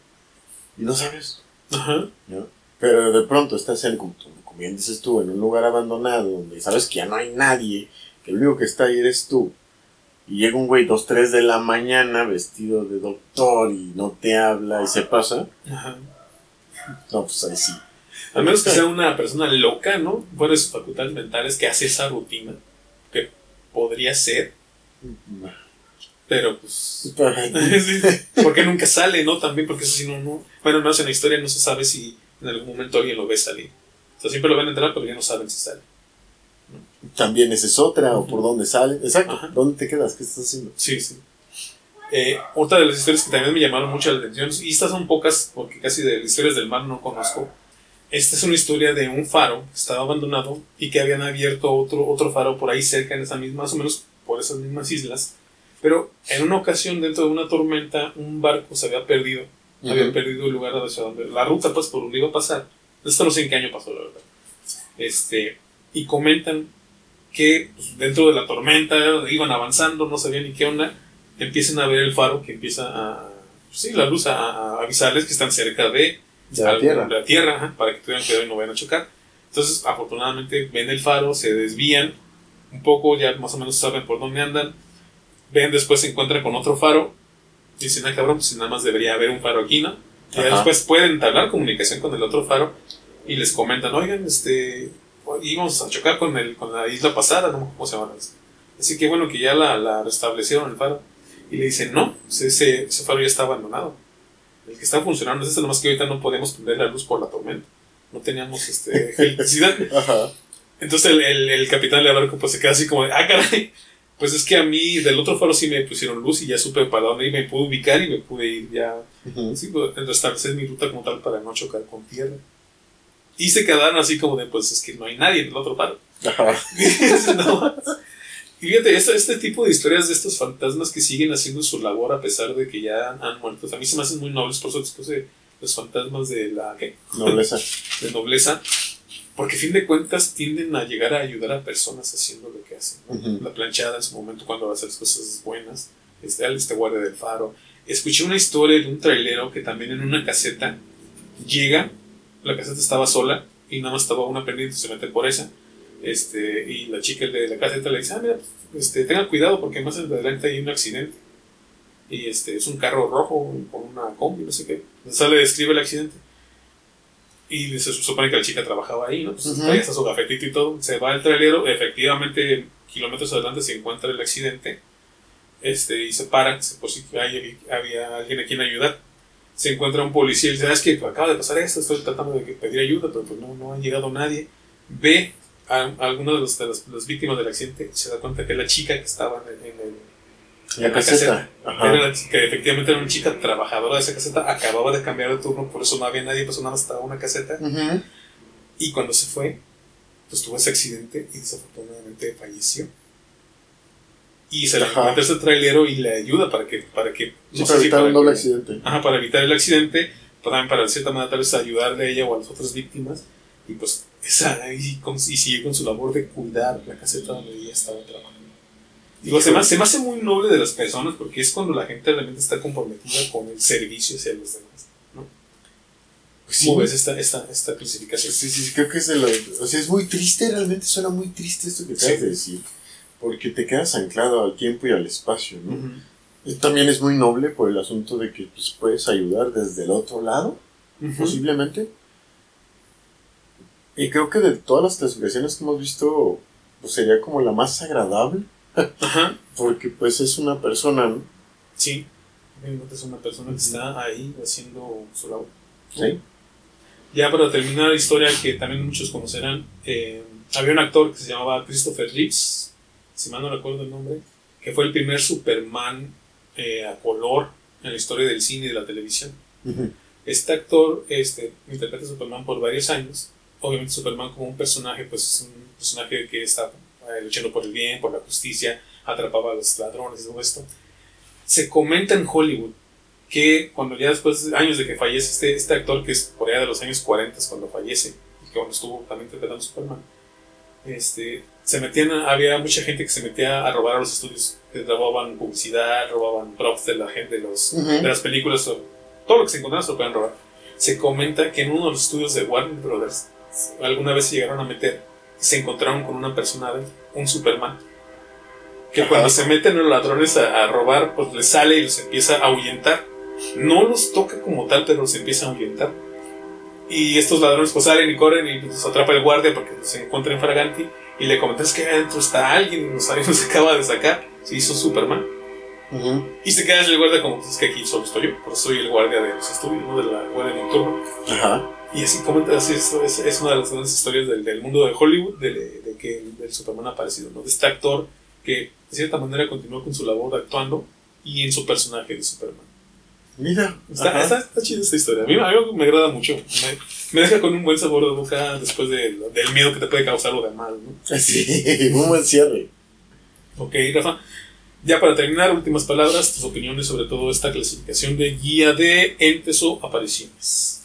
y no sabes? Ajá. ¿no? Pero de pronto estás en como, bien dices tú, en un lugar abandonado donde sabes que ya no hay nadie, que el único que está ahí eres tú, y llega un güey dos, tres de la mañana vestido de doctor y no te habla y se pasa, Ajá. no, pues ahí sí. Al menos que sea una persona loca, ¿no? Fuera de sus facultades mentales que hace esa rutina. Que podría ser, pero pues. Porque nunca sale, ¿no? También porque eso sí no, no. Bueno, no es en la historia, no se sabe si en algún momento alguien lo ve salir. O sea, siempre lo ven entrar, pero ya no saben si sale. También esa es otra, o por dónde sale. Exacto, Ajá. ¿dónde te quedas? ¿Qué estás haciendo? Sí, sí. Eh, otra de las historias que también me llamaron mucho la atención, y estas son pocas, porque casi de las historias del mar no conozco. Esta es una historia de un faro que estaba abandonado y que habían abierto otro, otro faro por ahí cerca, en esa misma, más o menos por esas mismas islas. Pero en una ocasión, dentro de una tormenta, un barco se había perdido. Había Ujú. perdido el lugar hacia donde la ruta, pues, por donde iba a pasar. Esto no sé en qué año pasó, la verdad. Este, y comentan que pues, dentro de la tormenta iban avanzando, no sabían ni qué onda, empiezan a ver el faro que empieza a. Sí, la luz a, a avisarles que están cerca de, De la algo- tierra. la tierra, ajá, para que tuvieran cuidado y no vayan a chocar. Entonces, afortunadamente, ven el faro, se desvían un poco, ya más o menos saben por dónde andan. Ven, después se encuentran con otro faro. Dicen, ah, cabrón, pues nada más debería haber un faro aquí, ¿no? Y ya después pueden entablar comunicación con el otro faro y les comentan, oigan, este, íbamos a chocar con, el, con la isla pasada, ¿no? ¿Cómo se llama? Así que bueno que ya la, la restablecieron el faro. Y le dicen, no, pues ese, ese faro ya está abandonado. El que está funcionando es este, nomás que ahorita no podemos prender la luz por la tormenta. No teníamos este, electricidad. Ajá. Entonces el, el, el capitán de barco pues se queda así como, de, ah, caray. Pues es que a mí del otro faro sí me pusieron luz y ya supe para dónde ir, me pude ubicar y me pude ir ya. Sí, pues, restablecer mi ruta como tal para no chocar con tierra. Y se quedaron así como de, pues es que no hay nadie en el otro paro. Ajá. No. Y fíjate, este, este tipo de historias de estos fantasmas que siguen haciendo su labor a pesar de que ya han, muerto, a mí se me hacen muy nobles, por eso de los fantasmas de la ¿qué? Nobleza. de nobleza, porque a fin de cuentas tienden a llegar a ayudar a personas haciendo lo que hacen. La planchada en su momento cuando va a hacer las cosas buenas, este, este guardia del faro. Escuché una historia de un trailero que también en una caseta llega, la caseta estaba sola y nada más estaba una pendiente, se mete por esa. Este, y la chica de la caseta le dice, ah, mira, este, tenga cuidado porque más adelante hay un accidente. Y este, es un carro rojo con una combi, no sé qué. Entonces sale, describe el accidente. Y se supone que la chica trabajaba ahí, ¿no? Pues ahí está su gafetito y todo. Se va el trailero, efectivamente, kilómetros adelante se encuentra el accidente. Este, y se para, se- por si hay- había alguien a quien ayudar. Se encuentra un policía y dice, "Ah, es que acaba de pasar esto, estoy tratando de pedir ayuda, pero pues no, no ha llegado nadie. Ve a, a alguna de, los- de las, las víctimas del accidente se da cuenta que la chica que estaba en, en el, La en caseta. Ajá. era la- que efectivamente era una chica trabajadora de esa caseta, acababa de cambiar de turno, por eso no había nadie, pues nada más estaba una caseta. Ujú. Y cuando se fue, pues tuvo ese accidente y desafortunadamente falleció. Y se le encuentra ese trailero y le ayuda para que, para que, Sí, no para si evitar para un doble accidente. Ajá, para evitar el accidente, pero también para de cierta manera tal vez ayudarle a ella o a las otras víctimas. Y pues esa, y, con, y sigue con su labor de cuidar la caseta donde ella estaba trabajando. Digo, se me, hace- se me hace muy noble de las personas porque es cuando la gente realmente está comprometida con el servicio hacia los demás. ¿no? Pues sí. ¿Cómo ves esta, esta, esta clasificación? Sí, sí, sí, creo que es de lo. O sea, es muy triste, realmente suena muy triste esto que Sí. acabas de decir. Porque te quedas anclado al tiempo y al espacio, ¿no? Y También es muy noble por el asunto de que pues, puedes ayudar desde el otro lado, posiblemente. Y creo que de todas las clasificaciones que hemos visto, pues sería como la más agradable, Ajá, porque pues es una persona, ¿no? sí. Es una persona que está ahí haciendo su labor. Sí. Ya para terminar la historia que también muchos conocerán, eh, había un actor que se llamaba Christopher Reeves, si mal no recuerdo el nombre, que fue el primer Superman eh, a color en la historia del cine y de la televisión. Este actor este, interpreta a Superman por varios años. Obviamente Superman como un personaje, pues es un personaje que está eh, luchando por el bien, por la justicia, atrapaba a los ladrones y todo esto. Se comenta en Hollywood que cuando ya después de años de que fallece este, este actor, que es por allá de los años 40 cuando fallece, y que cuando estuvo también interpretando Superman, este, se metían, había mucha gente que se metía a robar a los estudios, que robaban publicidad, robaban props de la gente, de, los, de las películas, todo lo que se encontraba se lo podían robar. Se comenta que en uno de los estudios de Warner Brothers alguna vez se llegaron a meter y se encontraron con una persona adentro, un Superman. Que cuando se meten los ladrones a, a robar, pues les sale y los empieza a ahuyentar. No los toca como tal, pero los empieza a ahuyentar. Y estos ladrones pues salen y corren y los atrapa el guardia porque se encuentra en Fraganti. Y le comentas que adentro está alguien y nos, nos acaba de sacar. Se hizo Superman. Ujú. Y se queda el guardia como, pues es que aquí solo estoy yo, por eso soy el guardia de los estudios, ¿no? De la guardia nocturna. Ajá. Y así comenta, así es, es, una de las grandes historias del, del mundo de Hollywood, de, de que el Superman ha aparecido, ¿no? De este actor que de cierta manera continuó con su labor actuando y en su personaje de Superman. Mira. Está, está, está chida esta historia. A mí, a mí me agrada mucho. Me, me deja con un buen sabor de boca después de- del miedo que te puede causar lo de mal, ¿no? Sí, un buen cierre. Ok, Rafa. Ya para terminar, últimas palabras, tus opiniones sobre todo esta clasificación de guía de entes o apariciones.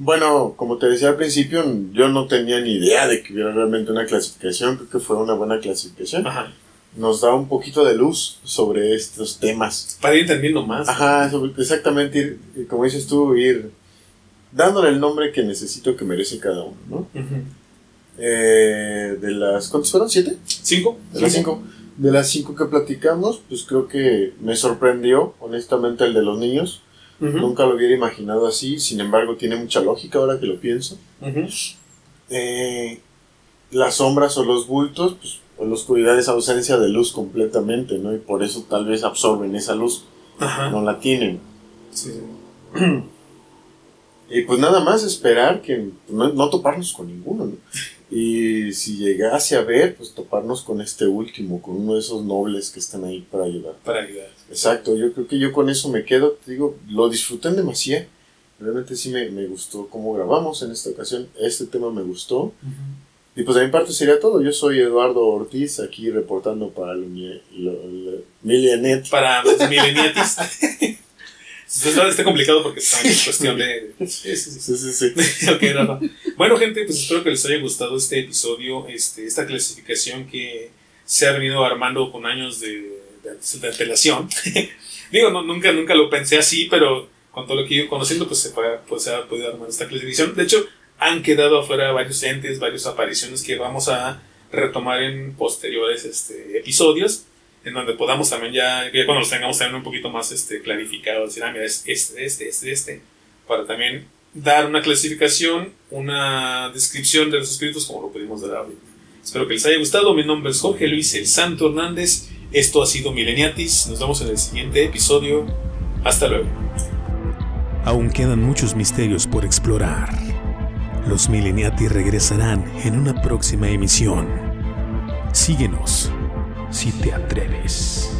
Bueno, como te decía al principio, yo no tenía ni idea de que hubiera realmente una clasificación. Creo que fue una buena clasificación. Ajá. Nos da un poquito de luz sobre estos temas. Para ir entendiendo más. Ajá, sobre- exactamente, ir, eh, como dices tú, ir dándole el nombre que necesito que merece cada uno, ¿no? Ujú. Eh, de las, ¿cuántos fueron? ¿Siete? ¿Cinco? De las cinco. De las cinco que platicamos, pues creo que me sorprendió, honestamente, el de los niños. Nunca lo hubiera imaginado así, sin embargo, tiene mucha lógica ahora que lo pienso. Eh, las sombras o los bultos, pues la oscuridad es ausencia de luz completamente, ¿no? Y por eso tal vez absorben esa luz, Ajá. no la tienen. Sí, sí. Y pues nada más esperar que no, no toparnos con ninguno, ¿no? Y si llegase a ver, pues toparnos con este último, con uno de esos nobles que están ahí para ayudar. Para ayudar. Exacto, yo creo que yo con eso me quedo, te digo, lo disfruté en demasía. Realmente sí me, me gustó cómo grabamos en esta ocasión, este tema me gustó. Y pues de mi parte sería todo, yo soy Eduardo Ortiz, aquí reportando para el, lo- lo- Milianet. Para los mileniatis. Está, está complicado porque en cuestión de. Sí, sí, sí. Sí, sí, sí. Ok, Rafa. Bueno, gente, pues espero que les haya gustado este episodio, este, esta clasificación que se ha venido armando con años de, de, de antelación. Digo, no, nunca, nunca lo pensé así, pero con todo lo que he ido conociendo, pues se, pues se ha podido armar esta clasificación. De hecho, han quedado afuera varios entes, varias apariciones que vamos a retomar en posteriores este, episodios, en donde podamos también ya, ya cuando los tengamos también un poquito más este, clarificados, decir, ah, mira, es este, este, este, este, para también dar una clasificación, una descripción de los espíritus como lo pedimos dar ahorita. Espero que les haya gustado. Mi nombre es Jorge Luis El Santo Hernández. Esto ha sido Mileniatis. Nos vemos en el siguiente episodio. Hasta luego. Aún quedan muchos misterios por explorar. Los Mileniati regresarán en una próxima emisión. Síguenos si te atreves.